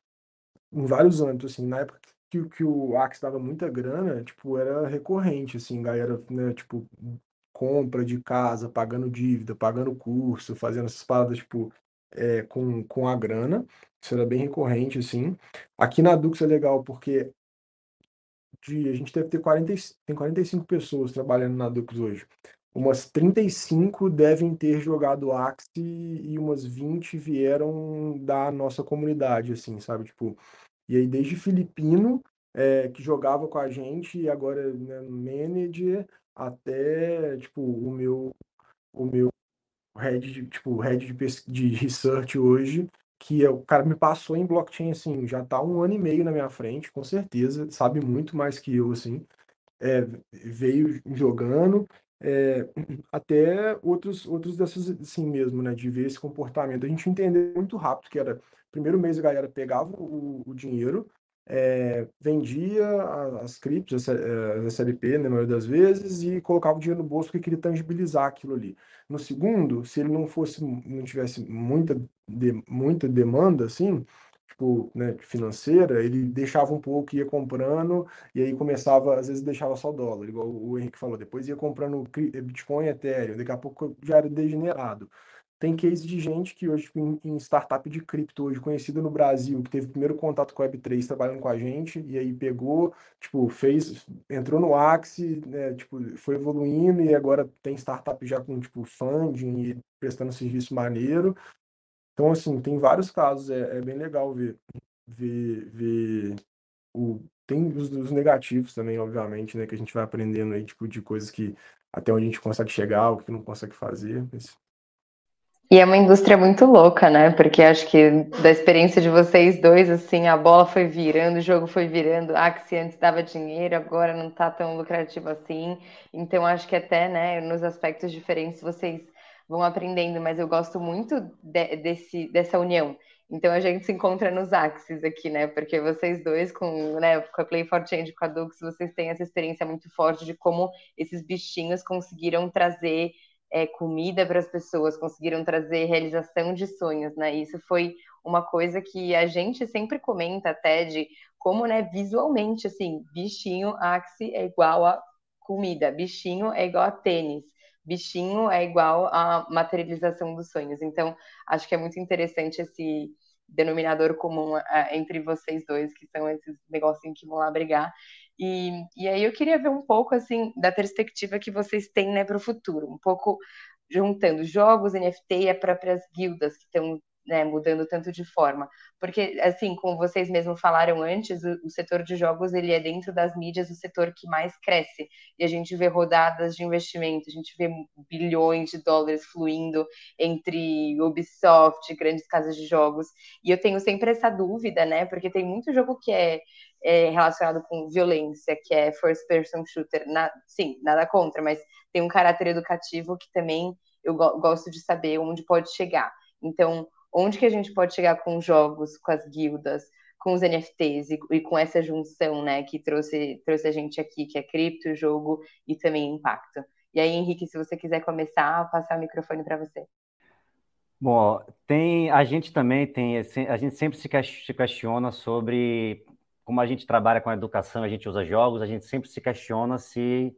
em vários âmbitos, assim, na época que, que o Axe dava muita grana, tipo, era recorrente, assim, galera, né, tipo, compra de casa, pagando dívida, pagando curso, fazendo essas paradas, tipo, é, com, com a grana, isso era bem recorrente, assim. Aqui na Dux é legal porque de. A gente deve ter 40, tem 45 pessoas trabalhando na Dux hoje. Umas 35 devem ter jogado Axie e umas 20 vieram da nossa comunidade, assim, sabe? Tipo, e aí desde filipino, é, que jogava com a gente e agora né, manager, até, tipo, o meu, o meu head tipo, head de, de research hoje, que é o cara me passou em blockchain, assim, já tá um ano e meio na minha frente, com certeza, sabe muito mais que eu, assim, é, veio jogando, é, (clears throat) até outros, outros dessas, assim mesmo, né, de ver esse comportamento. A gente entendeu muito rápido que era, primeiro mês a galera pegava o, o dinheiro, é, vendia as criptos, as SLP, na maioria das vezes, e colocava o dinheiro no bolso porque queria tangibilizar aquilo ali. No segundo, se ele não fosse, não tivesse muita, de, muita demanda, assim, tipo, né, financeira, ele deixava um pouco, ia comprando, e aí começava, às vezes deixava só dólar, igual o Henrique falou, depois ia comprando Bitcoin, Ethereum, daqui a pouco já era degenerado. Tem case de gente que hoje, tipo, em, em startup de cripto, hoje conhecida no Brasil, que teve primeiro contato com a Web3 trabalhando com a gente, e aí pegou, tipo, fez, entrou no Axie, né, tipo, foi evoluindo, e agora tem startup já com, tipo, funding e prestando serviço maneiro. Então, assim, tem vários casos, é, é bem legal ver, ver, ver o, tem os, os, negativos também, obviamente, né, que a gente vai aprendendo aí, tipo, de coisas que até onde a gente consegue chegar, o que não consegue fazer. Mas... E é uma indústria muito louca, né? Porque acho que da experiência de vocês dois, assim, a bola foi virando, o jogo foi virando, ah, que se antes dava dinheiro, agora não tá tão lucrativo assim. Então, acho que até, né, nos aspectos diferentes vocês vão aprendendo, mas eu gosto muito de, desse, dessa união. Então a gente se encontra nos Axis aqui, né? Porque vocês dois, com, né, com a Play for Change, com a Dux, vocês têm essa experiência muito forte de como esses bichinhos conseguiram trazer é, comida para as pessoas, conseguiram trazer realização de sonhos, né? Isso foi uma coisa que a gente sempre comenta até de como, né, visualmente, assim, bichinho, Axie é igual a comida, bichinho é igual a tênis bichinho é igual à materialização dos sonhos. Então, acho que é muito interessante esse denominador comum é, entre vocês dois, que são esses negocinhos que vão lá brigar. E, e aí eu queria ver um pouco, assim, da perspectiva que vocês têm, né, para o futuro. Um pouco juntando jogos, NFT e as próprias guildas que estão né, mudando tanto de forma. Porque, assim, como vocês mesmos falaram antes, o, o, setor de jogos, ele é dentro das mídias o setor que mais cresce. E a gente vê rodadas de investimento, a gente vê bilhões de dólares fluindo entre Ubisoft, grandes casas de jogos. E eu tenho sempre essa dúvida, né, porque tem muito jogo que é, é relacionado com violência, que é first person shooter. Na, sim, nada contra, mas tem um caráter educativo que também eu go gosto de saber onde pode chegar. Então, onde que a gente pode chegar com jogos, com as guildas, com os NFTs e, e, com essa junção, né, que trouxe, trouxe a gente aqui, que é cripto, jogo e também impacto. E aí, Henrique, se você quiser começar, passar o microfone para você. Bom, tem a gente também tem a gente sempre se questiona sobre como a gente trabalha com a educação, a gente usa jogos, a gente sempre se questiona se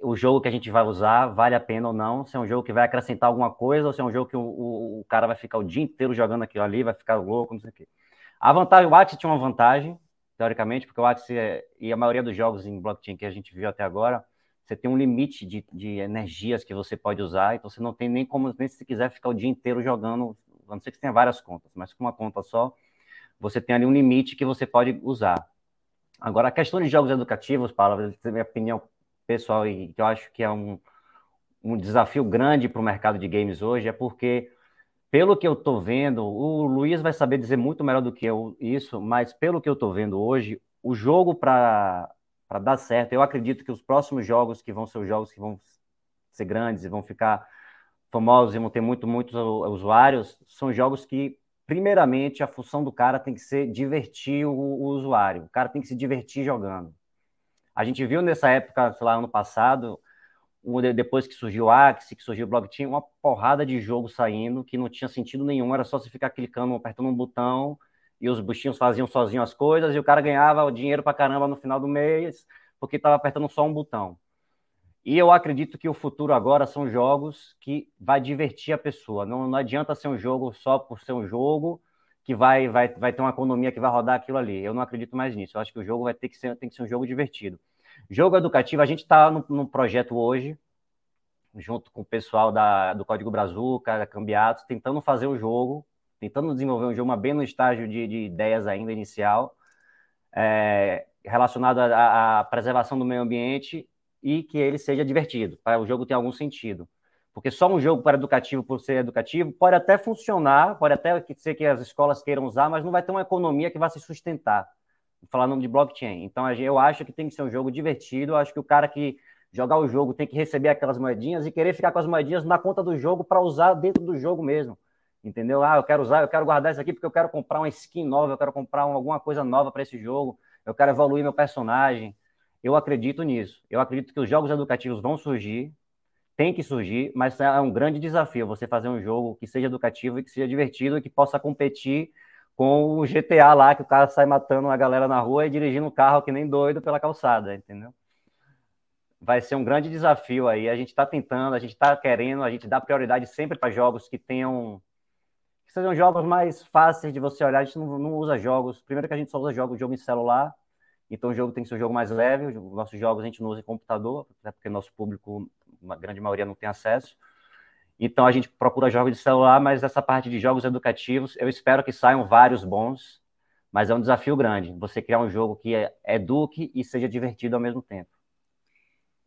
o jogo que a gente vai usar vale a pena ou não, se é um jogo que vai acrescentar alguma coisa ou se é um jogo que o, o, o cara vai ficar o dia inteiro jogando aquilo ali, vai ficar louco, não sei o quê. A vantagem, o Axie tinha uma vantagem, teoricamente, porque o Axie é, e a maioria dos jogos em blockchain que a gente viu até agora, você tem um limite de, de energias que você pode usar, então você não tem nem como, nem se quiser ficar o dia inteiro jogando, a não ser que você tenha várias contas, mas com uma conta só, você tem ali um limite que você pode usar. Agora, a questão de jogos educativos, Paulo, minha opinião pessoal, e que eu acho que é um, um desafio grande para o mercado de games hoje, é porque, pelo que eu estou vendo, o Luiz vai saber dizer muito melhor do que eu isso, mas pelo que eu estou vendo hoje, o jogo para dar certo, eu acredito que os próximos jogos, que vão ser os jogos que vão ser grandes e vão ficar famosos e vão ter muito, muitos usuários, são jogos que, primeiramente, a função do cara tem que ser divertir o, o usuário. O cara tem que se divertir jogando. A gente viu nessa época, sei lá, ano passado, depois que surgiu o Axie, que surgiu o blockchain, uma porrada de jogo saindo que não tinha sentido nenhum, era só se ficar clicando, apertando um botão e os bichinhos faziam sozinho as coisas e o cara ganhava o dinheiro para caramba no final do mês porque estava apertando só um botão. E eu acredito que o futuro agora são jogos que vai divertir a pessoa. Não, não adianta ser um jogo só por ser um jogo que vai, vai, vai ter uma economia que vai rodar aquilo ali. Eu não acredito mais nisso. Eu acho que o jogo vai ter que ser, tem que ser um jogo divertido. Jogo educativo, a gente está no, projeto hoje, junto com o pessoal da, do Código Brazuca, da Cambiatos, tentando fazer o jogo, tentando desenvolver um jogo, mas bem no estágio de, de ideias ainda inicial, é, relacionado à preservação do meio ambiente e que ele seja divertido, para o jogo ter algum sentido. Porque só um jogo para educativo por ser educativo pode até funcionar, pode até ser que as escolas queiram usar, mas não vai ter uma economia que vai se sustentar. Falando de blockchain. Então eu acho que tem que ser um jogo divertido. Eu acho que o cara que jogar o jogo, tem que receber aquelas moedinhas e querer ficar com as moedinhas na conta do jogo para usar dentro do jogo mesmo. Entendeu? Ah, eu quero usar, eu quero guardar isso aqui porque eu quero comprar uma skin nova, eu quero comprar alguma coisa nova para esse jogo, eu quero evoluir meu personagem. Eu acredito nisso. Eu acredito que os jogos educativos vão surgir, tem que surgir, mas é um grande desafio você fazer um jogo que seja educativo e que seja divertido e que possa competir com o GTA lá, que o cara sai matando a galera na rua e dirigindo o carro que nem doido pela calçada, entendeu? Vai ser um grande desafio aí. A gente está tentando, a gente está querendo, a gente dá prioridade sempre para jogos que tenham. que sejam jogos mais fáceis de você olhar. A gente não, não usa jogos. Primeiro que a gente só usa jogos, jogo em celular. Então o jogo tem que ser um jogo mais leve. Os nossos jogos a gente não usa em computador, até porque nosso público, uma grande maioria, não tem acesso. Então a gente procura jogos de celular, mas essa parte de jogos educativos, eu espero que saiam vários bons, mas é um desafio grande. Você criar um jogo que eduque e seja divertido ao mesmo tempo.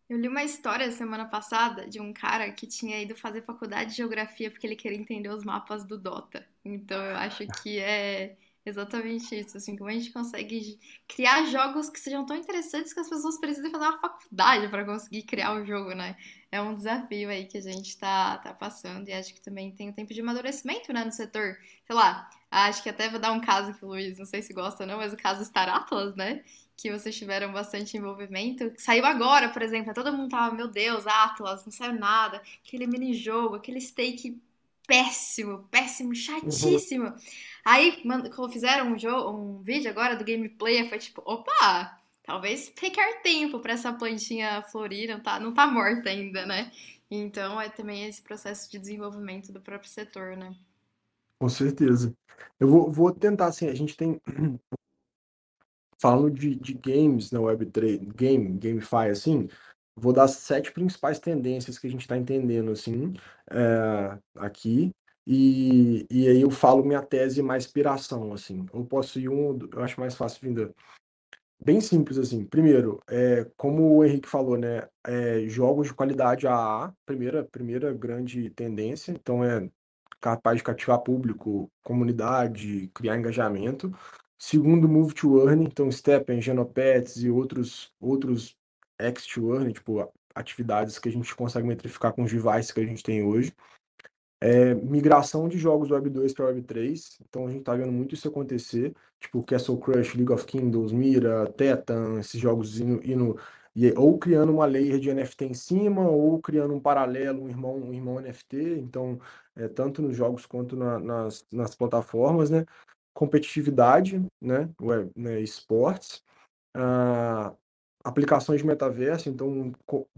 Eu li uma história semana passada de um cara que tinha ido fazer faculdade de geografia porque ele queria entender os mapas do Dota. Então eu acho que é Exatamente isso, assim, como a gente consegue criar jogos que sejam tão interessantes que as pessoas precisam fazer uma faculdade para conseguir criar o um jogo, né? É um desafio aí que a gente tá, tá passando e acho que também tem um tempo de amadurecimento, né, no setor. Sei lá, acho que até vou dar um caso que o Luiz, não sei se gosta ou não, mas o caso Star Atlas, né? Que vocês tiveram bastante envolvimento. Saiu agora, por exemplo, todo mundo tava, meu Deus, Atlas, não saiu nada. Aquele mini-jogo, aquele stake péssimo, péssimo, chatíssimo. Uhum. Aí, quando fizeram um, jogo, um vídeo agora do gameplay, foi tipo, opa, talvez requer tempo para essa plantinha florir, não tá, não tá morta ainda, né? Então, é também esse processo de desenvolvimento do próprio setor, né? Com certeza. Eu vou, vou tentar, assim, a gente tem... (clears throat) Falando de, de games na Web3, game, GameFi, assim, vou dar as sete principais tendências que a gente está entendendo assim é, aqui e, e aí eu falo minha tese mais inspiração assim. Eu posso ir um eu acho mais fácil vindo bem simples assim. Primeiro é como o Henrique falou né é, jogos de qualidade AA primeira primeira grande tendência então é capaz de cativar público comunidade criar engajamento. Segundo, Move to Earn, então Steppen, Genopets e outros, outros X to Earn, tipo, atividades que a gente consegue metrificar com os devices que a gente tem hoje. É, migração de jogos Web 2 para Web 3, então a gente está vendo muito isso acontecer, tipo Castle Crush, League of Kingdoms, Mira, Tetan, esses jogos indo, indo ou criando uma layer de NFT em cima, ou criando um paralelo, um irmão, um irmão NFT, então, é, tanto nos jogos quanto na, nas, nas plataformas, né? Competitividade, né? Web, né? Esportes. Ah, aplicações de metaverso, então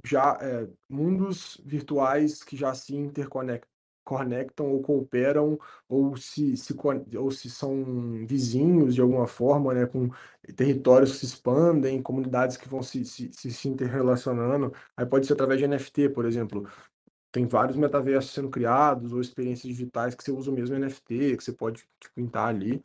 já é, mundos virtuais que já se interconectam conectam ou cooperam ou se, se, ou se são vizinhos de alguma forma, né, com territórios que se expandem, comunidades que vão se, se, se interrelacionando. Aí pode ser através de NFT, por exemplo. Tem vários metaversos sendo criados ou experiências digitais que você usa o mesmo NFT, que você pode tipo, pintar ali.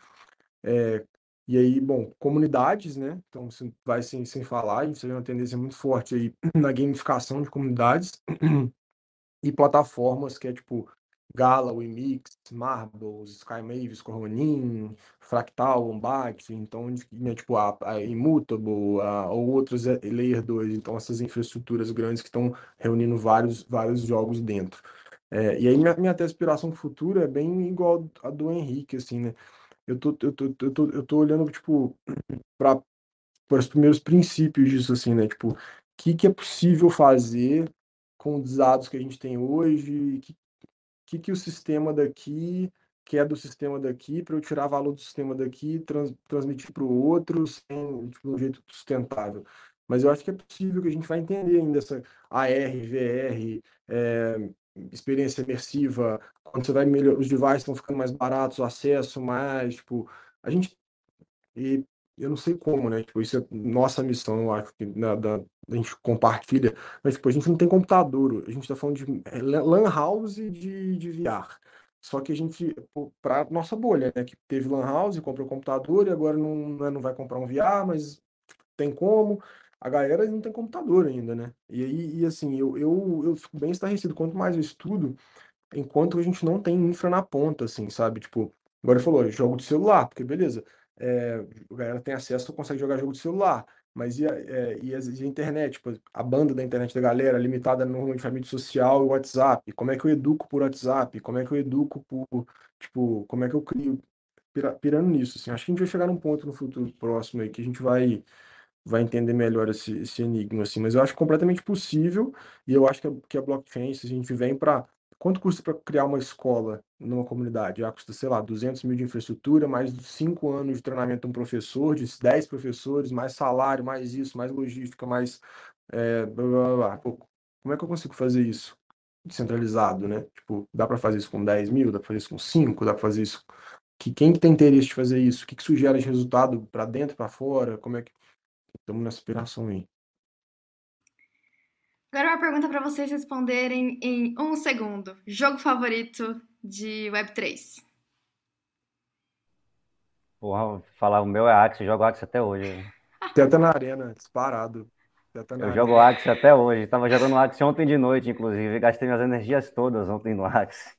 É, e aí, bom, comunidades, né? Então, vai sem, sem falar, gente vê uma tendência muito forte aí (clears throat) na gamificação de comunidades (clears throat) e plataformas que é tipo Gala, Wimix, Marbles, Sky Mavis, Corronin, Fractal, Wombat, então, né, tipo, a, a Immutable, a, ou outros é, Layer 2, então essas infraestruturas grandes que estão reunindo vários, vários jogos dentro. É, e aí minha, minha de aspiração futura é bem igual a do Henrique, assim, né? Eu tô, eu tô, eu tô, eu tô olhando, tipo, (clears throat) para os primeiros princípios disso, assim, né? Tipo, o que, que é possível fazer com os dados que a gente tem hoje, o que, que, que o sistema daqui quer do sistema daqui, para eu tirar valor do sistema daqui, trans, transmitir para o outro, sem, tipo, de um jeito sustentável. Mas eu acho que é possível que a gente vai entender ainda essa AR, VR, é, experiência imersiva, quando você vai melhor, os devices estão ficando mais baratos, o acesso mais, tipo, a gente e eu não sei como, né? Tipo, isso é nossa missão, eu acho que na, da, a gente compartilha, mas tipo, a gente não tem computador, a gente está falando de é, LAN house de, de VR. Só que a gente, para nossa bolha, né? Que teve LAN house, comprou computador e agora não, né, não vai comprar um VR, mas tem como a galera não tem computador ainda, né? E aí, e assim, eu, eu, eu fico bem estarrecido. Quanto mais eu estudo, enquanto a gente não tem infra na ponta, assim, sabe? Tipo, agora falou, jogo de celular, porque beleza, é, a galera tem acesso, consegue jogar jogo de celular. Mas e a, é, e a, e a internet, tipo, a banda da internet da galera, limitada normalmente a mídia social e WhatsApp? Como é que eu educo por WhatsApp? Como é que eu educo por, tipo, como é que eu crio? Pirando nisso, assim, acho que a gente vai chegar num ponto no futuro próximo aí que a gente vai vai entender melhor esse, esse enigma, assim, mas eu acho completamente possível e eu acho que a, que a blockchain, se a gente vem para Quanto custa para criar uma escola numa comunidade? Ah, custa, sei lá, 200 mil de infraestrutura, mais 5 anos de treinamento de um professor, de 10 professores, mais salário, mais isso, mais logística, mais. É, blá, blá, blá. Pô, como é que eu consigo fazer isso descentralizado, né? Tipo, dá para fazer isso com 10 mil, dá para fazer isso com 5, dá para fazer isso. Que, quem que tem interesse de fazer isso? O que, que sugere de resultado para dentro, para fora? Como é que. Estamos nessa aspiração aí. Agora uma pergunta para vocês responderem em um segundo. Jogo favorito de Web3? Porra, falar o meu é Axie, eu jogo Axie até hoje. (laughs) Teta na arena, disparado. Teta eu jogo Axie até hoje. Tava jogando Axie ontem de noite, inclusive. Gastei minhas energias todas ontem no Axie.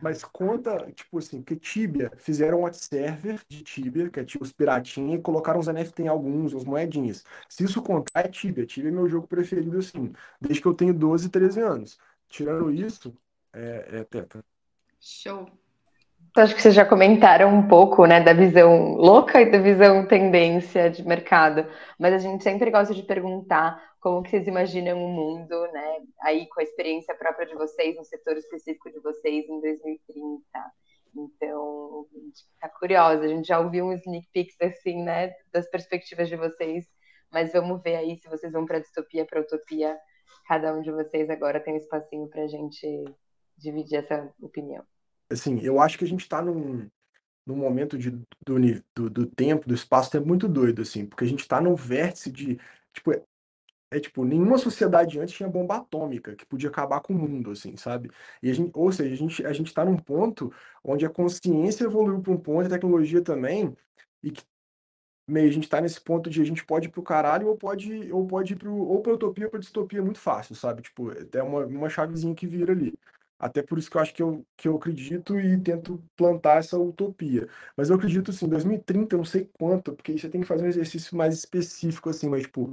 Mas conta, tipo assim, porque Tibia fizeram um server de Tibia, que é tipo os piratinhos, e colocaram os NFT em alguns, as moedinhas. Se isso contar, é Tibia. Tibia é meu jogo preferido, assim, desde que eu tenho 12, 13 anos. Tirando isso, é, é Teta. Show. Acho que vocês já comentaram um pouco, né, da visão louca e da visão tendência de mercado, mas a gente sempre gosta de perguntar como que vocês imaginam o mundo, né, aí com a experiência própria de vocês, no setor específico de vocês em 2030. Então, a gente está curiosa, a gente já ouviu um sneak peeks assim, né, das perspectivas de vocês, mas vamos ver aí se vocês vão para distopia, para utopia. Cada um de vocês agora tem um espacinho para a gente dividir essa opinião assim, eu acho que a gente está num, num momento de, do, do, do tempo, do espaço, é muito doido, assim, porque a gente está num vértice de, tipo, é, é, tipo, nenhuma sociedade antes tinha bomba atômica que podia acabar com o mundo, assim, sabe? E a gente, ou seja, a gente, a gente tá num ponto onde a consciência evoluiu para um ponto, a tecnologia também, e que meio a gente tá nesse ponto de a gente pode ir pro caralho ou pode, ou pode ir pro, ou pra utopia ou pra distopia muito fácil, sabe? Tipo, é uma, uma chavezinha que vira ali. Até por isso que eu acho que eu, que eu acredito e tento plantar essa utopia. Mas eu acredito, assim, 2030, eu não sei quanto, porque aí você tem que fazer um exercício mais específico, assim, mas, tipo,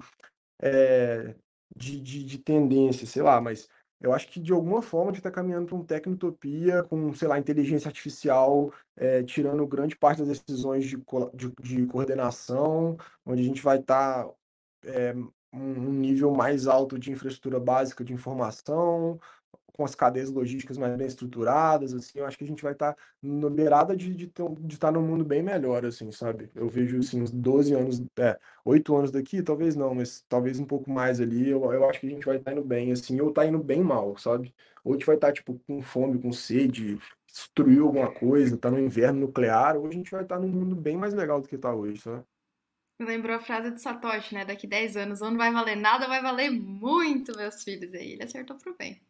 é, de, de, de tendência, sei lá, mas eu acho que de alguma forma a gente está caminhando para um tecnotopia com, sei lá, inteligência artificial, é, tirando grande parte das decisões de, de, de coordenação, onde a gente vai estar tá, é, um nível mais alto de infraestrutura básica de informação, com as cadeias logísticas mais bem estruturadas, assim, eu acho que a gente vai estar tá na beirada de estar de, de tá num mundo bem melhor, assim, sabe? Eu vejo, assim, uns 12 anos, é, 8 anos daqui, talvez não, mas talvez um pouco mais ali, eu, eu acho que a gente vai estar tá indo bem, assim, ou tá indo bem mal, sabe? Ou a gente vai estar, tá, tipo, com fome, com sede, destruiu alguma coisa, tá no inverno nuclear, ou a gente vai estar tá num mundo bem mais legal do que tá hoje, sabe? Lembrou a frase de Satoshi, né? Daqui 10 anos, ou não vai valer nada, vai valer muito, meus filhos. Aí ele acertou pro bem.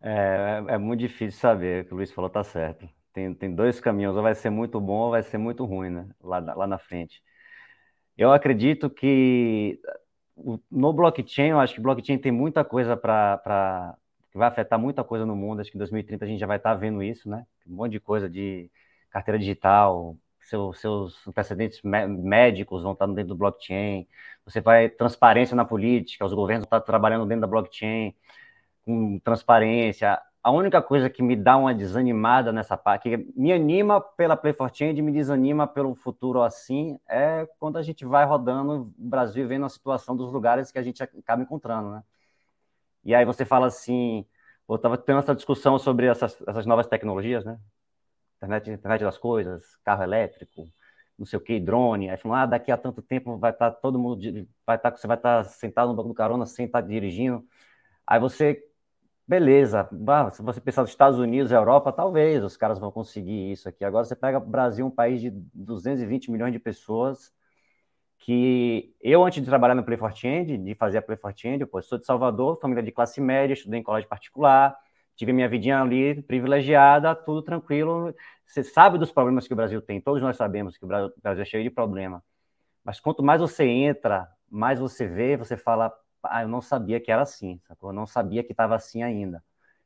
É, é, é muito difícil saber, o que o Luiz falou tá certo. Tem, tem dois caminhos, ou vai ser muito bom ou vai ser muito ruim, né? Lá, lá na frente. Eu acredito que no blockchain, eu acho que blockchain tem muita coisa para. que vai afetar muita coisa no mundo. Acho que em 2030 a gente já vai estar tá vendo isso, né? Um monte de coisa de carteira digital, seu, seus antecedentes médicos vão estar dentro do blockchain, você vai transparência na política, os governos estão trabalhando dentro da blockchain com transparência. A única coisa que me dá uma desanimada nessa parte, que me anima pela Play for Change me desanima pelo futuro assim, é quando a gente vai rodando o Brasil vendo a situação dos lugares que a gente acaba encontrando, né? E aí você fala assim, eu estava tendo essa discussão sobre essas, essas novas tecnologias, né? Internet, internet das coisas, carro elétrico, não sei o que, drone. Aí falam, ah, daqui a tanto tempo vai estar tá todo mundo, vai estar, tá, você vai estar tá sentado no banco do carona sem estar dirigindo. Aí você, beleza, se você pensar nos Estados Unidos, Europa, talvez os caras vão conseguir isso aqui. Agora você pega o Brasil, um país de 220 milhões de pessoas, que eu, antes de trabalhar no Play for Change, de fazer a Play for Change, eu sou de Salvador, família de classe média, estudei em colégio particular, tive minha vidinha ali privilegiada, tudo tranquilo. Você sabe dos problemas que o Brasil tem, todos nós sabemos que o Brasil é cheio de problema. Mas quanto mais você entra, mais você vê, você fala, ah, eu não sabia que era assim, sacou? eu não sabia que estava assim ainda.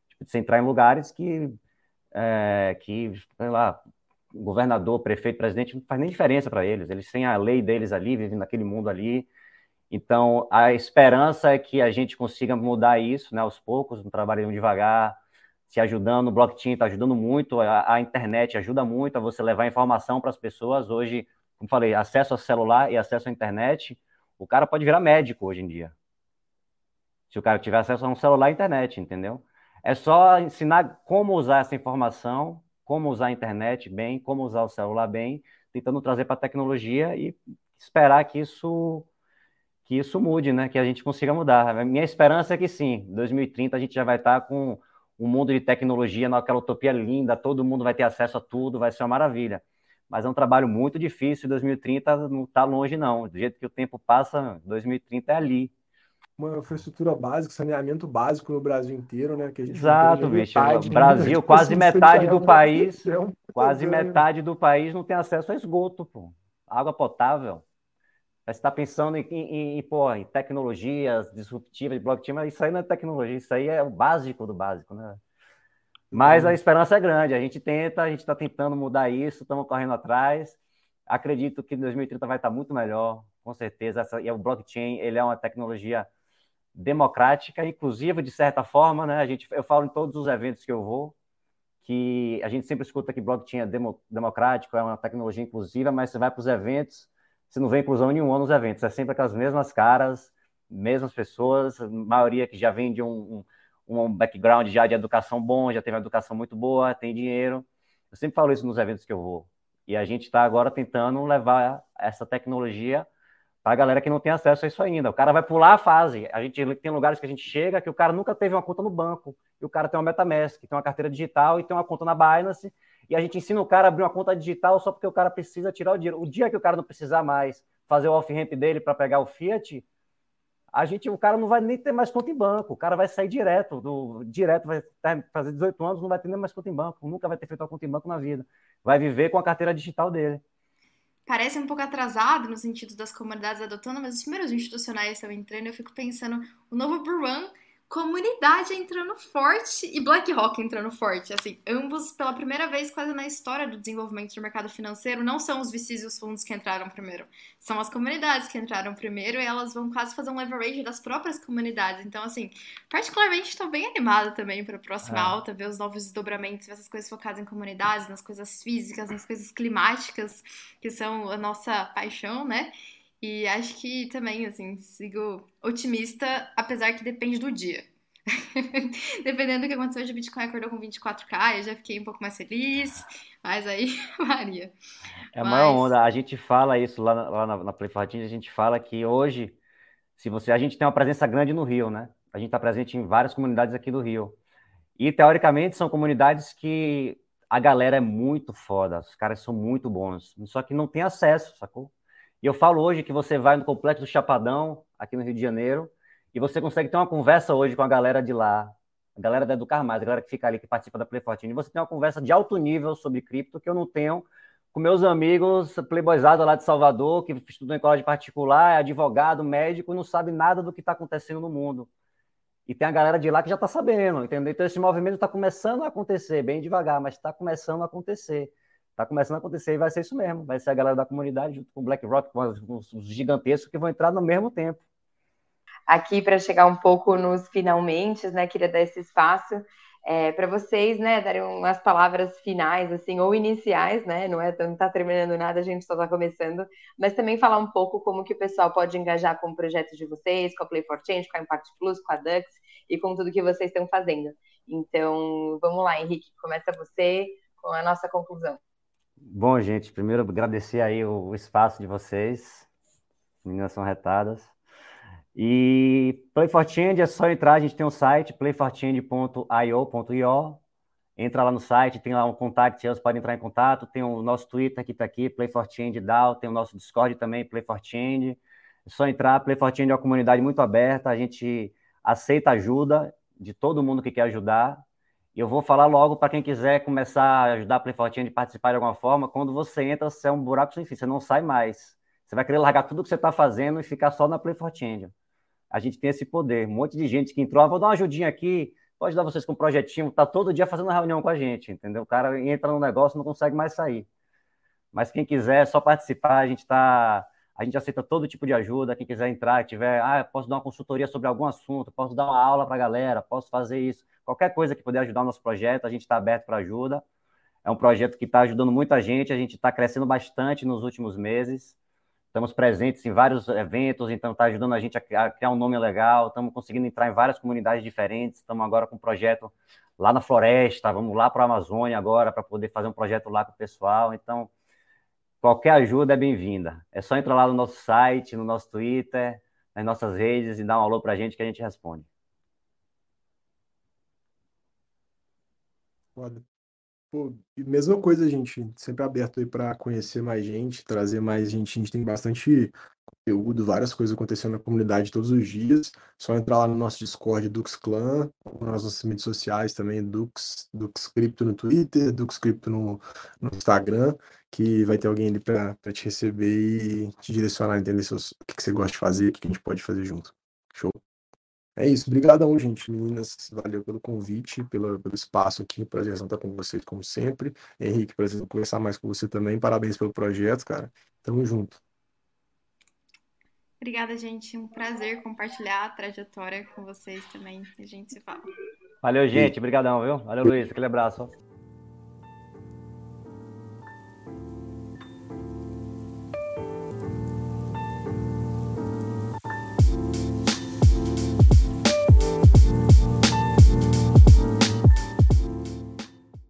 Tipo, você entrar em lugares que, é, que, sei lá, governador, prefeito, presidente, não faz nem diferença para eles. Eles têm a lei deles ali, vivem naquele mundo ali. Então, a esperança é que a gente consiga mudar isso, né, aos poucos, trabalho devagar, se ajudando. O blockchain está ajudando muito, a, a, internet ajuda muito a você levar informação para as pessoas. Hoje, como falei, acesso ao celular e acesso à internet, o cara pode virar médico hoje em dia. Se o cara tiver acesso a um celular e internet, entendeu? É só ensinar como usar essa informação, como usar a internet bem, como usar o celular bem, tentando trazer para a tecnologia e esperar que isso que isso mude, né? Que a gente consiga mudar. A minha esperança é que sim, 2030 a gente já vai estar com um mundo de tecnologia, naquela utopia linda, todo mundo vai ter acesso a tudo, vai ser uma maravilha. Mas é um trabalho muito difícil, 2030 não está longe, não. Do jeito que o tempo passa, 2030 é ali. Uma infraestrutura básica, saneamento básico no Brasil inteiro, né? Que a gente Exato, bicho. Metade, Brasil, (laughs) quase metade do país, é um quase metade do país não tem acesso a esgoto, pô. Água potável. Você está pensando em, em, em, pô, em tecnologias disruptivas de blockchain, mas isso aí não é tecnologia, isso aí é o básico do básico, né? Mas a uhum. esperança é grande, a gente tenta, a gente está tentando mudar isso, estamos correndo atrás. Acredito que 2030 vai estar muito melhor, com certeza. Essa, e o blockchain ele é uma tecnologia democrática, inclusiva de certa forma, né? A gente, eu falo em todos os eventos que eu vou, que a gente sempre escuta que blockchain é demo, democrático, é uma tecnologia inclusiva, mas você vai para os eventos, você não vê inclusão nenhuma nos eventos, é sempre aquelas mesmas caras, mesmas pessoas, maioria que já vem de um, um, um background já de educação bom, já teve uma educação muito boa, tem dinheiro. Eu sempre falo isso nos eventos que eu vou. E a gente está agora tentando levar essa tecnologia para a galera que não tem acesso a isso ainda. O cara vai pular a fase. A gente tem lugares que a gente chega que o cara nunca teve uma conta no banco, e o cara tem uma MetaMask, tem uma carteira digital e tem uma conta na Binance, e a gente ensina o cara a abrir uma conta digital só porque o cara precisa tirar o dinheiro. O dia que o cara não precisar mais fazer o off-ramp dele para pegar o Fiat, a gente, o cara não vai nem ter mais conta em banco. O cara vai sair direto, do, direto, vai fazer 18 anos, não vai ter nem mais conta em banco, nunca vai ter feito uma conta em banco na vida. Vai viver com a carteira digital dele. Parece um pouco atrasado no sentido das comunidades adotando, mas os primeiros institucionais estão entrando. Eu fico pensando, o novo Buruan comunidade entrando forte e BlackRock entrando forte. Assim, ambos, pela primeira vez quase na história do desenvolvimento do mercado financeiro, não são os VCs e os fundos que entraram primeiro. São as comunidades que entraram primeiro e elas vão quase fazer um leverage das próprias comunidades. Então, assim, particularmente estou bem animada também para a próxima é. alta, ver os novos desdobramentos, ver essas coisas focadas em comunidades, nas coisas físicas, nas coisas climáticas, que são a nossa paixão, né? E acho que também, assim, sigo otimista, apesar que depende do dia. (laughs) Dependendo do que aconteceu, hoje o Bitcoin acordou com 24k, eu já fiquei um pouco mais feliz, mas aí (laughs) varia. É a mas... maior onda. A gente fala isso lá na, lá na, na a gente fala que hoje, se você, a gente tem uma presença grande no Rio, né? A gente está presente em várias comunidades aqui do Rio. E, teoricamente, são comunidades que a galera é muito foda, os caras são muito bons, só que não tem acesso, sacou? E eu falo hoje que você vai no Complexo do Chapadão, aqui no Rio de Janeiro, e você consegue ter uma conversa hoje com a galera de lá, a galera da Educar Mais, a galera que fica ali, que participa da Playfortine, e você tem uma conversa de alto nível sobre cripto que eu não tenho com meus amigos playboyzados lá de Salvador, que estudam em colégio particular, é advogado, médico, não sabe nada do que está acontecendo no mundo. E tem a galera de lá que já está sabendo, entendeu? Então esse movimento está começando a acontecer, bem devagar, mas está começando a acontecer. Está começando a acontecer e vai ser isso mesmo. Vai ser a galera da comunidade junto com o BlackRock, com os, os gigantescos que vão entrar no mesmo tempo. Aqui, para chegar um pouco nos finalmente, né, queria dar esse espaço é, para vocês, né, darem umas palavras finais, assim, ou iniciais, né, não é, não está terminando nada, a gente só está começando, mas também falar um pouco como que o pessoal pode engajar com o projeto de vocês, com a Play for Change, com a Impact Plus, com a Dux e com tudo que vocês estão fazendo. Então, vamos lá, Henrique, começa você com a nossa conclusão. Bom, gente, primeiro agradecer aí o, espaço de vocês. Meninas são retadas. E Play for Change é só entrar, a gente tem um site, playforchange.io.io. Entra lá no site, tem lá um contato, vocês podem entrar em contato. Tem o nosso Twitter que está aqui, Play for Change DAO. Tem o nosso Discord também, Play for Change. É só entrar, Play for Change é uma comunidade muito aberta, a gente aceita ajuda de todo mundo que quer ajudar. Eu vou falar logo para quem quiser começar a ajudar a Playfortinha de participar de alguma forma. Quando você entra, você é um buraco sem fim, você não sai mais. Você vai querer largar tudo que você está fazendo e ficar só na Playfortinha. A gente tem esse poder. Um monte de gente que entrou, ah, vou dar uma ajudinha aqui, pode dar vocês com um projetinho, tá todo dia fazendo reunião com a gente, entendeu? O cara entra no negócio não consegue mais sair. Mas quem quiser, é só participar, a gente está. A gente aceita todo tipo de ajuda. Quem quiser entrar, tiver, ah, posso dar uma consultoria sobre algum assunto, posso dar uma aula para a galera, posso fazer isso. Qualquer coisa que puder ajudar o nosso projeto, a gente está aberto para ajuda. É um projeto que está ajudando muita gente, a gente está crescendo bastante nos últimos meses. Estamos presentes em vários eventos, então está ajudando a gente a criar um nome legal. Estamos conseguindo entrar em várias comunidades diferentes. Estamos agora com um projeto lá na floresta, vamos lá para a Amazônia agora para poder fazer um projeto lá com o pessoal. Então, qualquer ajuda é bem-vinda. É só entrar lá no nosso site, no nosso Twitter, nas nossas redes e dar um alô para a gente que a gente responde. Pô, mesma coisa, gente. Sempre aberto aí para conhecer mais gente, trazer mais gente. A gente tem bastante conteúdo, várias coisas acontecendo na comunidade todos os dias. Só entrar lá no nosso Discord Dux Clan, nas nossas mídias sociais também, Dux, Dux Crypto no Twitter, Dux Crypto no, no Instagram, que vai ter alguém ali para te receber e te direcionar, entender seus, o que, que você gosta de fazer, o que a gente pode fazer junto. Show? É isso. Obrigadão, gente. Meninas, valeu pelo convite, pelo, pelo espaço aqui. Prazer estar com vocês, como sempre. Henrique, prazer conversar mais com você também. Parabéns pelo projeto, cara. Tamo junto. Obrigada, gente. Um prazer compartilhar a trajetória com vocês também. A gente se fala. Valeu, gente. Obrigadão, viu? Valeu, Luiz. Aquele abraço.